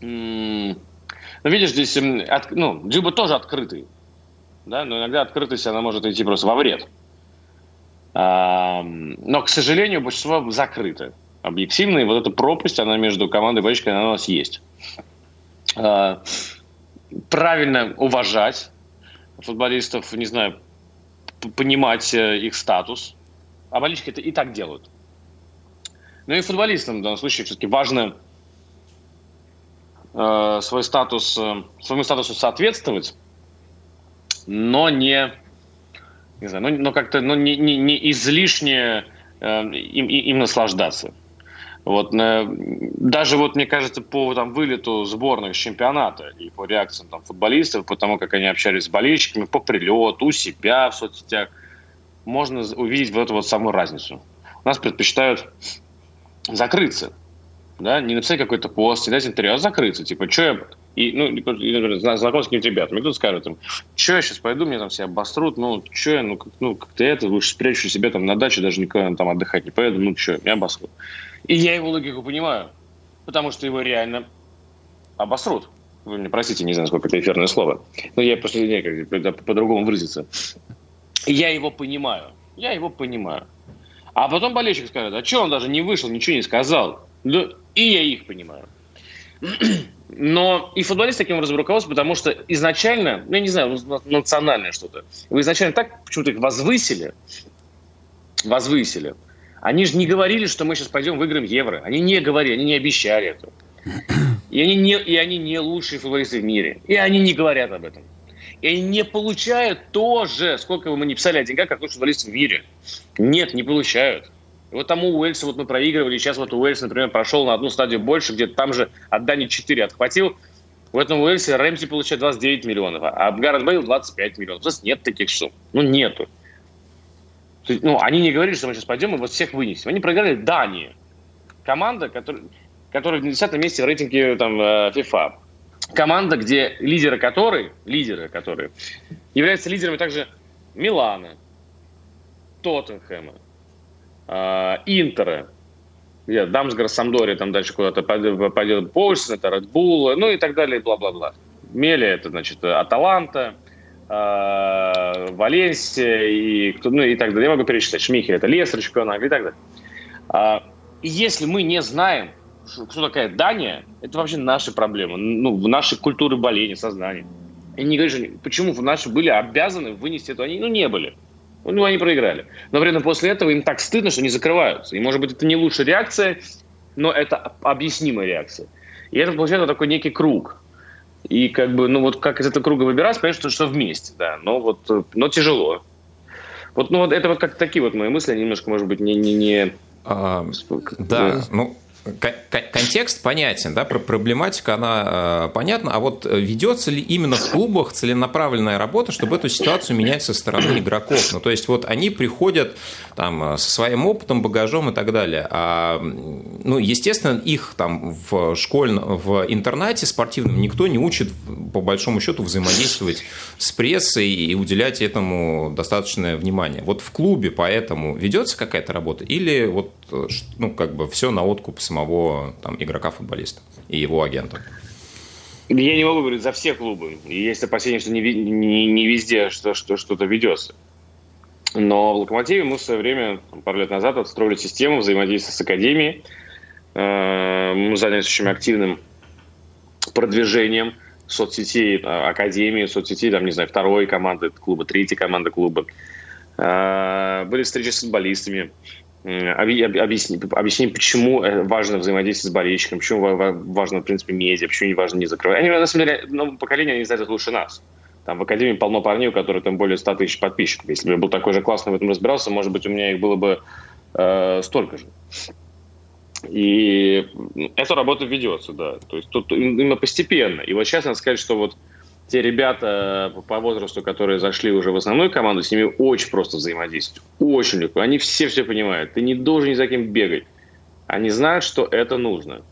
Но видишь, здесь, от, ну, Джиба тоже открытый. Да? Но иногда открытость, она может идти просто во вред. А, но, к сожалению, большинство закрыто. Объективно, и вот эта пропасть, она между командой и болельщиками, она у нас есть. Э, правильно уважать футболистов, не знаю, понимать э, их статус. А болельщики это и так делают. Ну и футболистам в данном случае все-таки важно э, свой статус, э, своему статусу соответствовать, но не, не знаю, но, но как-то но не, не, не излишне э, им, им наслаждаться. Вот, э, даже вот, мне кажется, по там, вылету сборных чемпионата и по реакциям там, футболистов, по тому, как они общались с болельщиками, по прилету, у себя в соцсетях, можно увидеть вот эту вот самую разницу. У нас предпочитают закрыться, да, не написать какой-то пост, не дать интервью, а закрыться, типа, что я... И, ну, знаком с какими-то ребятами, кто-то скажет, там, что я сейчас пойду, мне там все обострут, ну, что я, ну, как, ну, как-то это, лучше спрячу себе там на даче, даже никуда там отдыхать не поеду, ну, что, меня обосрут. И я его логику понимаю, потому что его реально обосрут. Вы мне простите, не знаю, сколько это эфирное слово. Но я просто как по-другому выразиться. Я его понимаю. Я его понимаю. А потом болельщик скажет, а что он даже не вышел, ничего не сказал. Да, и я их понимаю. [clears throat] Но и футболист таким образом руководствуется, потому что изначально, ну, я не знаю, национальное что-то. Вы изначально так почему-то их возвысили, возвысили, они же не говорили, что мы сейчас пойдем выиграем евро. Они не говорили, они не обещали этого. И они не, и они не лучшие футболисты в мире. И они не говорят об этом. И они не получают то же, сколько бы мы не писали о деньгах, как лучший футболист в мире. Нет, не получают. И вот тому Уэльсу вот мы проигрывали, сейчас вот Уэльс, например, прошел на одну стадию больше, где-то там же от Дани 4 отхватил. В этом Уэльсе Рэмси получает 29 миллионов, а Гаррет Бейл 25 миллионов. У нас нет таких сумм. Ну, нету. Есть, ну, они не говорили, что мы сейчас пойдем и вот всех вынесем. Они проиграли Дании. Команда, которая, которая в 10 месте в рейтинге там, э, FIFA. Команда, где лидеры которой, лидеры которые, являются лидерами также Милана, Тоттенхэма, э, Интера, где Дамсгар, Самдори, там дальше куда-то пойдет Польша, это Редбул, ну и так далее, бла-бла-бла. Мели это, значит, Аталанта, э, Валенсия и, ну, и так далее. Я могу перечислять. Шмихель, это Лестер, чемпион Англии и так далее. А, и если мы не знаем, кто такая Дания, это вообще наши проблемы, ну, в нашей культуре боления, сознания. И не говоришь, почему наши были обязаны вынести это, они, ну, не были. Ну, они проиграли. Но при этом после этого им так стыдно, что они закрываются. И, может быть, это не лучшая реакция, но это объяснимая реакция. И это получается такой некий круг. И как бы, ну вот как из этого круга выбираться, понятно, что, что вместе, да. Но вот, но тяжело. Вот, ну вот это вот как такие вот мои мысли, немножко, может быть, не... не, не... А, да, ну, контекст понятен, да, проблематика, она э, понятна, а вот ведется ли именно в клубах целенаправленная работа, чтобы эту ситуацию менять со стороны игроков? Ну, то есть, вот они приходят там со своим опытом, багажом и так далее, а, ну, естественно, их там в школьном, в интернате спортивном никто не учит, по большому счету, взаимодействовать с прессой и уделять этому достаточное внимание. Вот в клубе поэтому ведется какая-то работа или вот, э, ну, как бы все на откуп самого там, игрока-футболиста и его агента? Я не могу говорить за все клубы. Есть опасения, что не, не, не везде что, что, что-то ведется. Но в «Локомотиве» мы в свое время, пару лет назад, отстроили систему взаимодействия с Академией. Э, мы занялись очень активным продвижением соцсетей э, Академии, соцсетей, там, не знаю, второй команды клуба, третьей команды клуба. Э, были встречи с футболистами, объясним, объясним, почему э, важно взаимодействие с болельщиком, почему важно, в принципе, медиа, почему не важно не закрывать. Они, на самом деле, новое поколение, они знают лучше нас. Там в Академии полно парней, у которых там более 100 тысяч подписчиков. Если бы я был такой же классный в этом разбирался, может быть, у меня их было бы э, столько же. И эта работа ведется, да. То есть тут именно постепенно. И вот сейчас надо сказать, что вот те ребята по возрасту, которые зашли уже в основную команду, с ними очень просто взаимодействовать. Очень легко. Они все все понимают. Ты не должен ни за кем бегать. Они знают, что это нужно.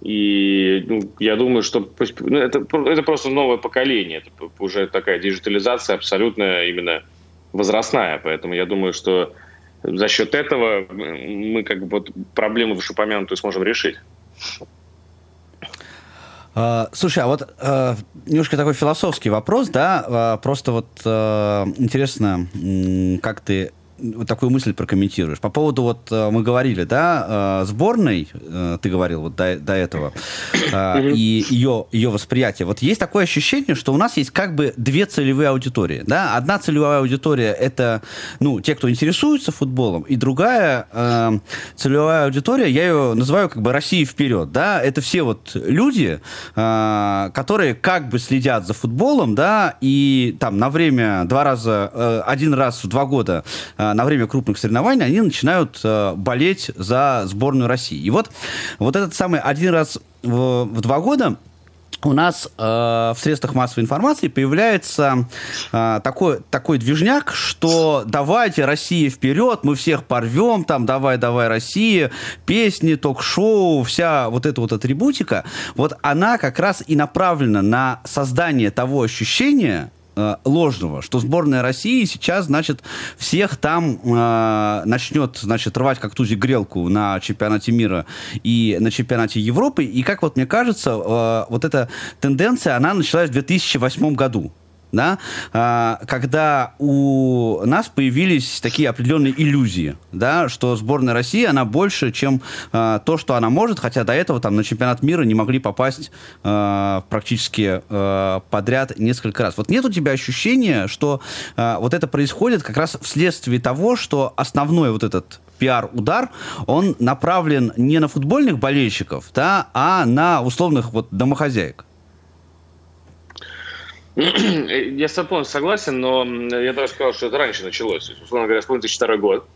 И ну, я думаю, что ну, это, это просто новое поколение. Это уже такая диджитализация абсолютно именно возрастная. Поэтому я думаю, что за счет этого мы как бы вот проблему вышеупомянутую сможем решить. Uh, слушай, а вот uh, немножко такой философский вопрос, да, uh, просто вот интересно, как ты вот такую мысль прокомментируешь. По поводу, вот э, мы говорили, да, э, сборной, э, ты говорил вот до, до этого, и ее, ее восприятие. Вот есть такое ощущение, что у нас есть как бы две целевые аудитории. Да? Одна целевая аудитория – это ну, те, кто интересуется футболом, и другая целевая аудитория, я ее называю как бы Россия вперед. Да? Это все вот люди, которые как бы следят за футболом, да, и там на время, два раза, один раз в два года на время крупных соревнований они начинают э, болеть за сборную России. И вот, вот этот самый один раз в, в два года у нас э, в средствах массовой информации появляется э, такой, такой движняк, что давайте Россия вперед, мы всех порвем, там давай, давай Россия, песни, ток-шоу, вся вот эта вот атрибутика, вот она как раз и направлена на создание того ощущения, э, ложного, что сборная России сейчас, значит, всех там э, начнет, значит, рвать как тузик грелку на чемпионате мира и на чемпионате Европы. И как вот мне кажется, э, вот эта тенденция, она началась в 2008 году да, а, когда у нас появились такие определенные иллюзии, да, что сборная России, она больше, чем а, то, что она может, хотя до этого там на чемпионат мира не могли попасть а, практически подряд несколько раз. Вот нет у тебя ощущения, что вот это происходит как раз вследствие того, что основной вот этот пиар-удар, он направлен не на футбольных болельщиков, да, а на условных вот домохозяек? Я с тобой согласен, но я даже сказал, что это раньше началось. условно говоря, вспомните 2002 год.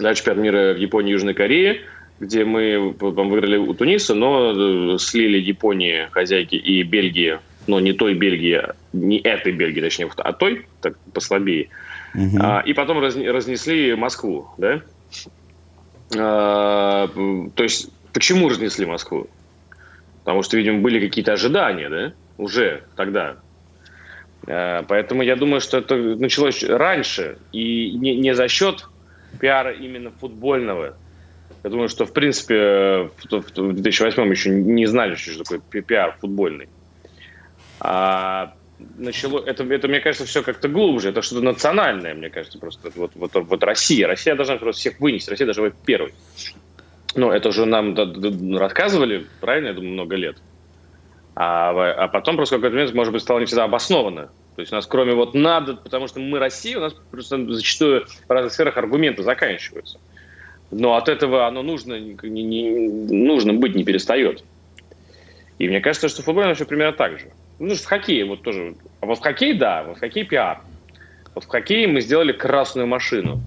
Да, чемпионат мира в Японии и Южной Корее, где мы выиграли у Туниса, но э, слили Японии, хозяйки, и Бельгии, но не той Бельгии, не этой Бельгии, точнее, а той, так послабее. Угу. А, и потом разнесли Москву, да? А, то есть, почему разнесли Москву? Потому что, видимо, были какие-то ожидания, да, уже тогда. А, поэтому я думаю, что это началось раньше, и не, не за счет пиара именно футбольного. Я думаю, что, в принципе, в 2008 еще не знали, что такое пиар футбольный. А начало, это, это, мне кажется, все как-то глубже, это что-то национальное, мне кажется, просто вот, вот, вот Россия, Россия должна просто всех вынести, Россия должна быть первой. Ну, это уже нам рассказывали, правильно, я думаю, много лет. А, а потом просто какой-то момент, может быть, стало не всегда обоснованно. То есть у нас кроме вот надо, потому что мы Россия, у нас просто зачастую в разных сферах аргументы заканчиваются. Но от этого оно нужно, не, не, нужно быть не перестает. И мне кажется, что в футболе все примерно так же. Ну, в хоккее вот тоже. А вот в хоккее, да, вот в хоккее пиар. Вот в хоккее мы сделали красную машину.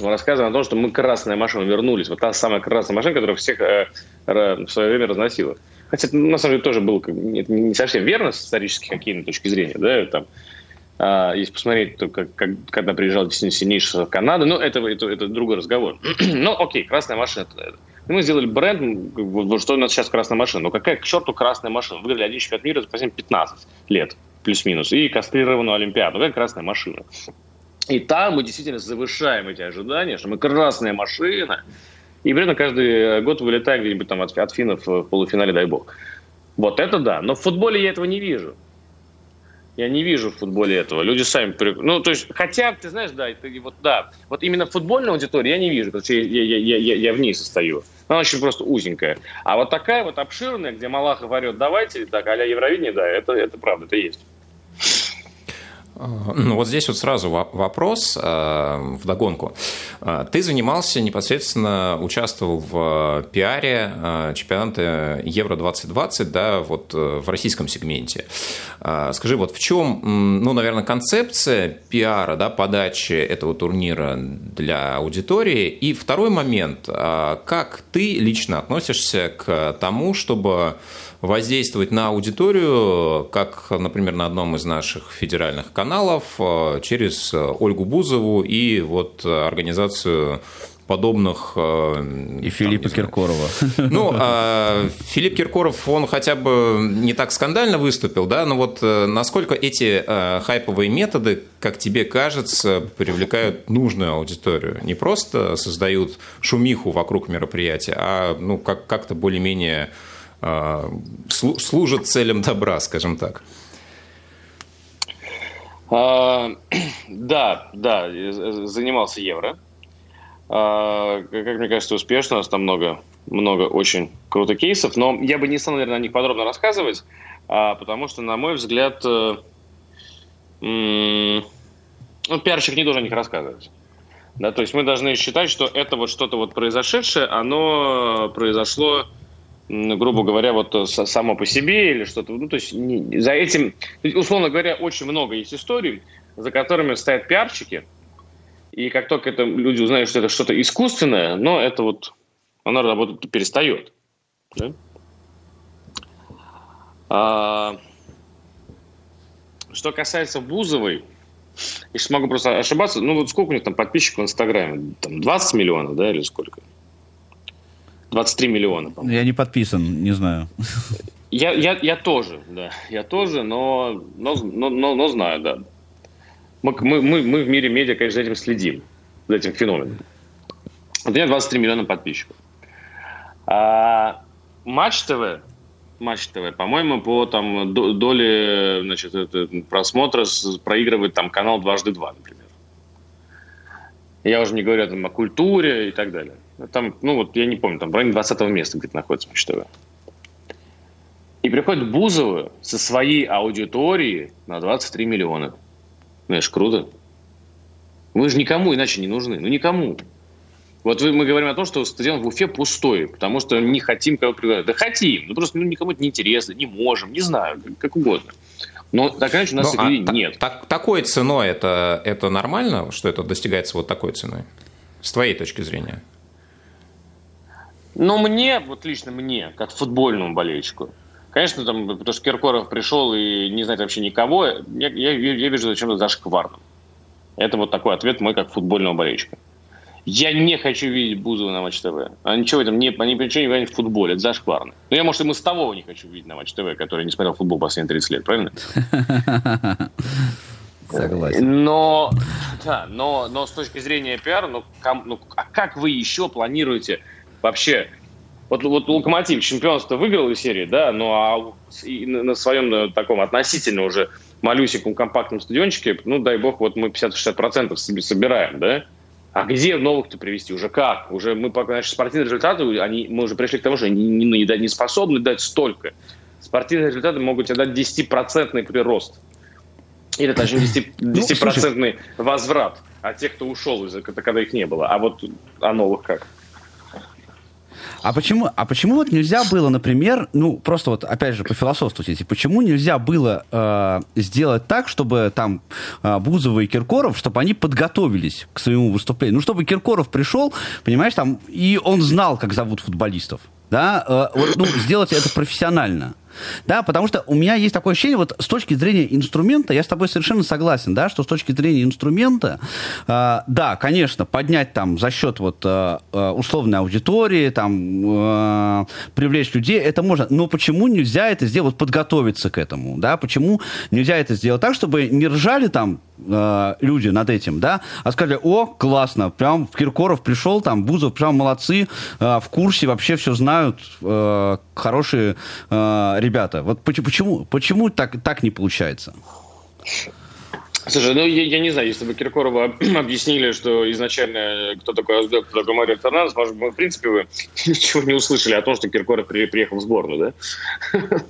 Мы рассказываем о том, что мы красная машина вернулись. Вот та самая красная машина, которая всех э, в свое время разносила. Хотя, на самом деле, тоже было не совсем верно с исторической хоккейной точки зрения. Да, там, а, если посмотреть, то как, как, когда приезжал сильнейший Канада, ну, это, это, это другой разговор. [clears throat] ну, окей, красная машина. Мы сделали бренд, что у нас сейчас красная машина. Но какая к черту красная машина? Выиграли один чемпионат мира за последние 15 лет, плюс-минус. И кастрированную Олимпиаду. Какая красная машина? И там мы действительно завышаем эти ожидания, что мы красная машина, и при этом каждый год вылетаем где-нибудь там от, от финнов в полуфинале, дай бог. Вот это да. Но в футболе я этого не вижу. Я не вижу в футболе этого. Люди сами... Ну, то есть, хотя, ты знаешь, да, это, вот, да, вот именно футбольной аудитории я не вижу, потому что я, я, я, я, я в ней состою. Она очень просто узенькая. А вот такая вот обширная, где Малахов орет, давайте, так, а-ля Евровидение, да, это, это правда, это есть. Ну вот здесь вот сразу вопрос э, в догонку. Э, ты занимался непосредственно, участвовал в пиаре э, чемпионата Евро-2020, да, вот в российском сегменте. Скажи, вот в чем, ну, наверное, концепция пиара, да, подачи этого турнира для аудитории? И второй момент, как ты лично относишься к тому, чтобы воздействовать на аудиторию, как, например, на одном из наших федеральных каналов, э, через Ольгу Бузову и вот организацию подобных... Э, и Филиппа там, Киркорова. Ну, [laughs] а Филипп Киркоров, он хотя бы не так скандально выступил, да, но вот э, насколько эти хайповые методы, как тебе кажется, привлекают нужную аудиторию? Не просто создают шумиху вокруг мероприятия, а ну, как- как-то более-менее служат целям добра, скажем так. А, [clears throat] да, да, занимался евро. А, как мне кажется, успешно. У нас там много, много очень крутых кейсов. Но я бы не стал, наверное, о них подробно рассказывать, потому что, на мой взгляд, э, ну, пиарщик не должен о них рассказывать. Да, то есть мы должны считать, что это вот что-то вот произошедшее, оно произошло грубо говоря, вот э, само по себе или что-то. Ну, то есть не, за этим, условно говоря, очень много есть историй, за которыми стоят пиарщики. И как только это люди узнают, что это что-то искусственное, но это вот оно работать перестает. Да? А, что касается Бузовой, если могу просто ошибаться, ну вот сколько у них там подписчиков в Инстаграме? Там 20 миллионов, да, или сколько? 23 миллиона. По-моему. Я не подписан, не знаю. Я, я, я тоже, да. Я тоже, но, но, но, но, знаю, да. Мы, мы, мы, мы в мире медиа, конечно, за этим следим, за этим феноменом. Вот у меня 23 миллиона подписчиков. А, Матч ТВ, Матч ТВ, по-моему, по там доле значит, просмотра проигрывает там канал дважды два, например. Я уже не говорю там, о культуре и так далее. Там, ну вот я не помню, там в районе 20 места где-то находится ТВ. И приходит Бузова со своей аудиторией на 23 миллиона. Знаешь, круто. Мы же никому иначе не нужны. Ну, никому. Вот вы, мы говорим о том, что стадион в Уфе пустой, потому что не хотим кого приглашать. Да хотим, ну просто ну, никому это не интересно, не можем, не знаю, как, как угодно. Но так иначе у нас ну, а нет. Так, такой ценой это, это нормально, что это достигается вот такой ценой? С твоей точки зрения? Ну, мне, вот лично мне, как футбольному болельщику, конечно, там, потому что Киркоров пришел и не знает вообще никого, я, я, я вижу зачем-то зашкварным. Это вот такой ответ мой как футбольного болельщика. Я не хочу видеть Бузова на Матч ТВ. А ничего в этом не, они ничего не в футболе, это зашкварно. Ну, я, может, и мостового не хочу видеть на Матч ТВ, который не смотрел футбол последние 30 лет, правильно? [laughs] Согласен. Но, да, но, но с точки зрения пиара, ну, ком, ну, а как вы еще планируете вообще вот, вот Локомотив чемпионство выиграл из серии, да, ну а на своем э, таком относительно уже малюсеньком компактном стадиончике, ну дай бог, вот мы 50-60% себе собираем, да, а где новых-то привести? Уже как? Уже мы пока наши спортивные результаты, они, мы уже пришли к тому, что они не, не, не способны дать столько. Спортивные результаты могут тебе дать 10% прирост. Или даже 10%, 10 ну, возврат. А те, кто ушел, из когда их не было. А вот о новых как? А почему, а почему вот нельзя было, например, ну, просто вот, опять же, по философству, почему нельзя было э, сделать так, чтобы там э, Бузова и Киркоров, чтобы они подготовились к своему выступлению? Ну, чтобы Киркоров пришел, понимаешь, там, и он знал, как зовут футболистов да, э, вот, ну, сделать это профессионально. Да, потому что у меня есть такое ощущение, вот с точки зрения инструмента, я с тобой совершенно согласен, да, что с точки зрения инструмента, э, да, конечно, поднять там за счет вот э, условной аудитории, там, э, привлечь людей, это можно, но почему нельзя это сделать, подготовиться к этому, да, почему нельзя это сделать так, чтобы не ржали там э, люди над этим, да, а сказали, о, классно, прям Киркоров пришел, там, Бузов, прям молодцы, э, в курсе, вообще все знают, э, хорошие э, ребята. Вот почему, почему так, так не получается? Слушай, ну я, я не знаю, если бы Киркорова [clears throat] объяснили, что изначально кто такой Аздек, кто такой Марио Фернандес, может быть, в принципе, вы [laughs] ничего не услышали о том, что Киркоров при, приехал в сборную, да? [laughs]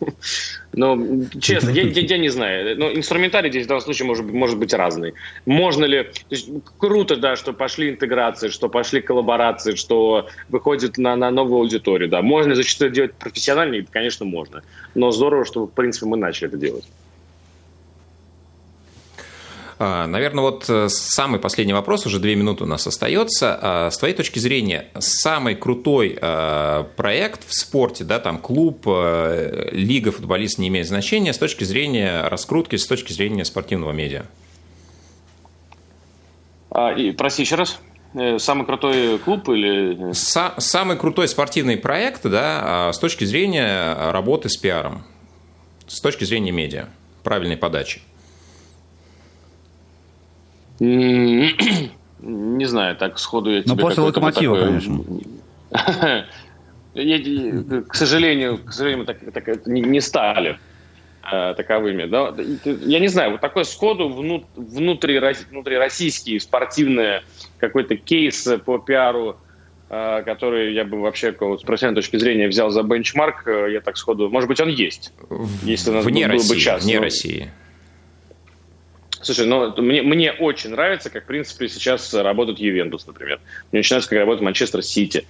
Но, честно, я, я, я не знаю. Но инструментарий здесь в данном случае может, может быть разный. Можно ли... То есть, круто, да, что пошли интеграции, что пошли коллаборации, что выходит на, на новую аудиторию, да. Можно зачастую делать профессионально? Конечно, можно. Но здорово, что, в принципе, мы начали это делать. А, Наверное, вот э, самый последний вопрос, уже две минуты у нас остается. А, с твоей точки зрения, самый крутой э, проект в спорте, да, там клуб, э, лига футболист не имеет значения с точки зрения раскрутки, с точки зрения спортивного медиа? А, и, прости еще раз. Самый крутой клуб или... Са- самый крутой спортивный проект, да, а, с точки зрения работы с пиаром, с точки зрения медиа, правильной подачи. [clears throat] Не знаю, так сходу я тебе... Но после локомотива, такое... конечно. [laughs] Я, к сожалению, к сожалению, так, так, не, не стали э, таковыми. Да? Я не знаю, вот такой сходу внут, внутри, внутрироссийский спортивный какой-то кейс по пиару, э, который я бы вообще с профессиональной точки зрения взял за бенчмарк, э, я так сходу... Может быть, он есть, если у нас вне был, России, бы час. Вне но... России. Слушай, ну, мне, мне очень нравится, как, в принципе, сейчас работает Ювентус, например. Мне очень как работает Манчестер Сити.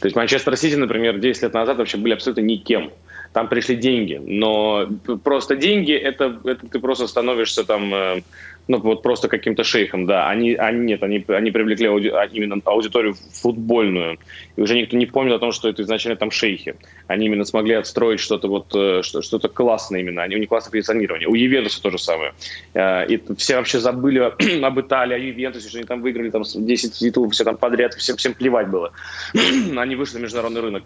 То есть Манчестер Сити, например, 10 лет назад вообще были абсолютно никем. Там пришли деньги, но просто деньги это, это ты просто становишься там э, ну, вот просто каким-то шейхом, да. Они, они нет, они, они привлекли ауди, а, именно аудиторию футбольную. И уже никто не помнил о том, что это изначально там шейхи. Они именно смогли отстроить что-то вот, э, что-то классное именно. Они, у них классное позиционирование. У Ювентуса то же самое. Э, и все вообще забыли [clears throat] об Италии, о Ювентусе, что они там выиграли там 10 титулов, все там подряд, всем, всем плевать было. [clears throat] они вышли на международный рынок.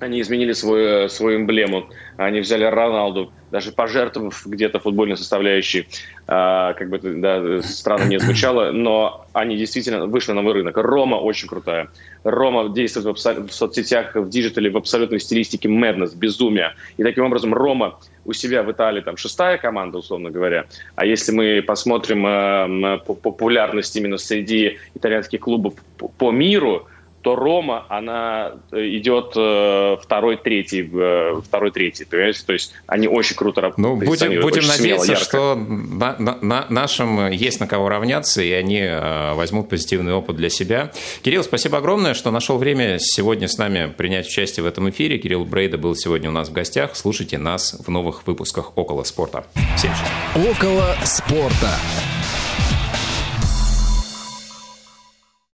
Они изменили свою, свою эмблему. Они взяли Роналду, даже пожертвовав где-то футбольной составляющей, а, как бы да, странно не звучало, но они действительно вышли на новый рынок. Рома очень крутая. Рома действует в, в соцсетях, в диджитале, в абсолютной стилистике madness, безумия. И таким образом Рома у себя в Италии там шестая команда, условно говоря. А если мы посмотрим э, по популярность именно среди итальянских клубов по, по миру, то Рома, она э, идет э, второй, третий, э, второй, третий, понимаете? То есть они очень круто работают. Ну, будем, будем надеяться, смело, что на, на, на, нашим есть на кого равняться, и они э, возьмут позитивный опыт для себя. Кирилл, спасибо огромное, что нашел время сегодня с нами принять участие в этом эфире. Кирилл Брейда был сегодня у нас в гостях. Слушайте нас в новых выпусках «Около спорта». Всем счастливо. «Около спорта».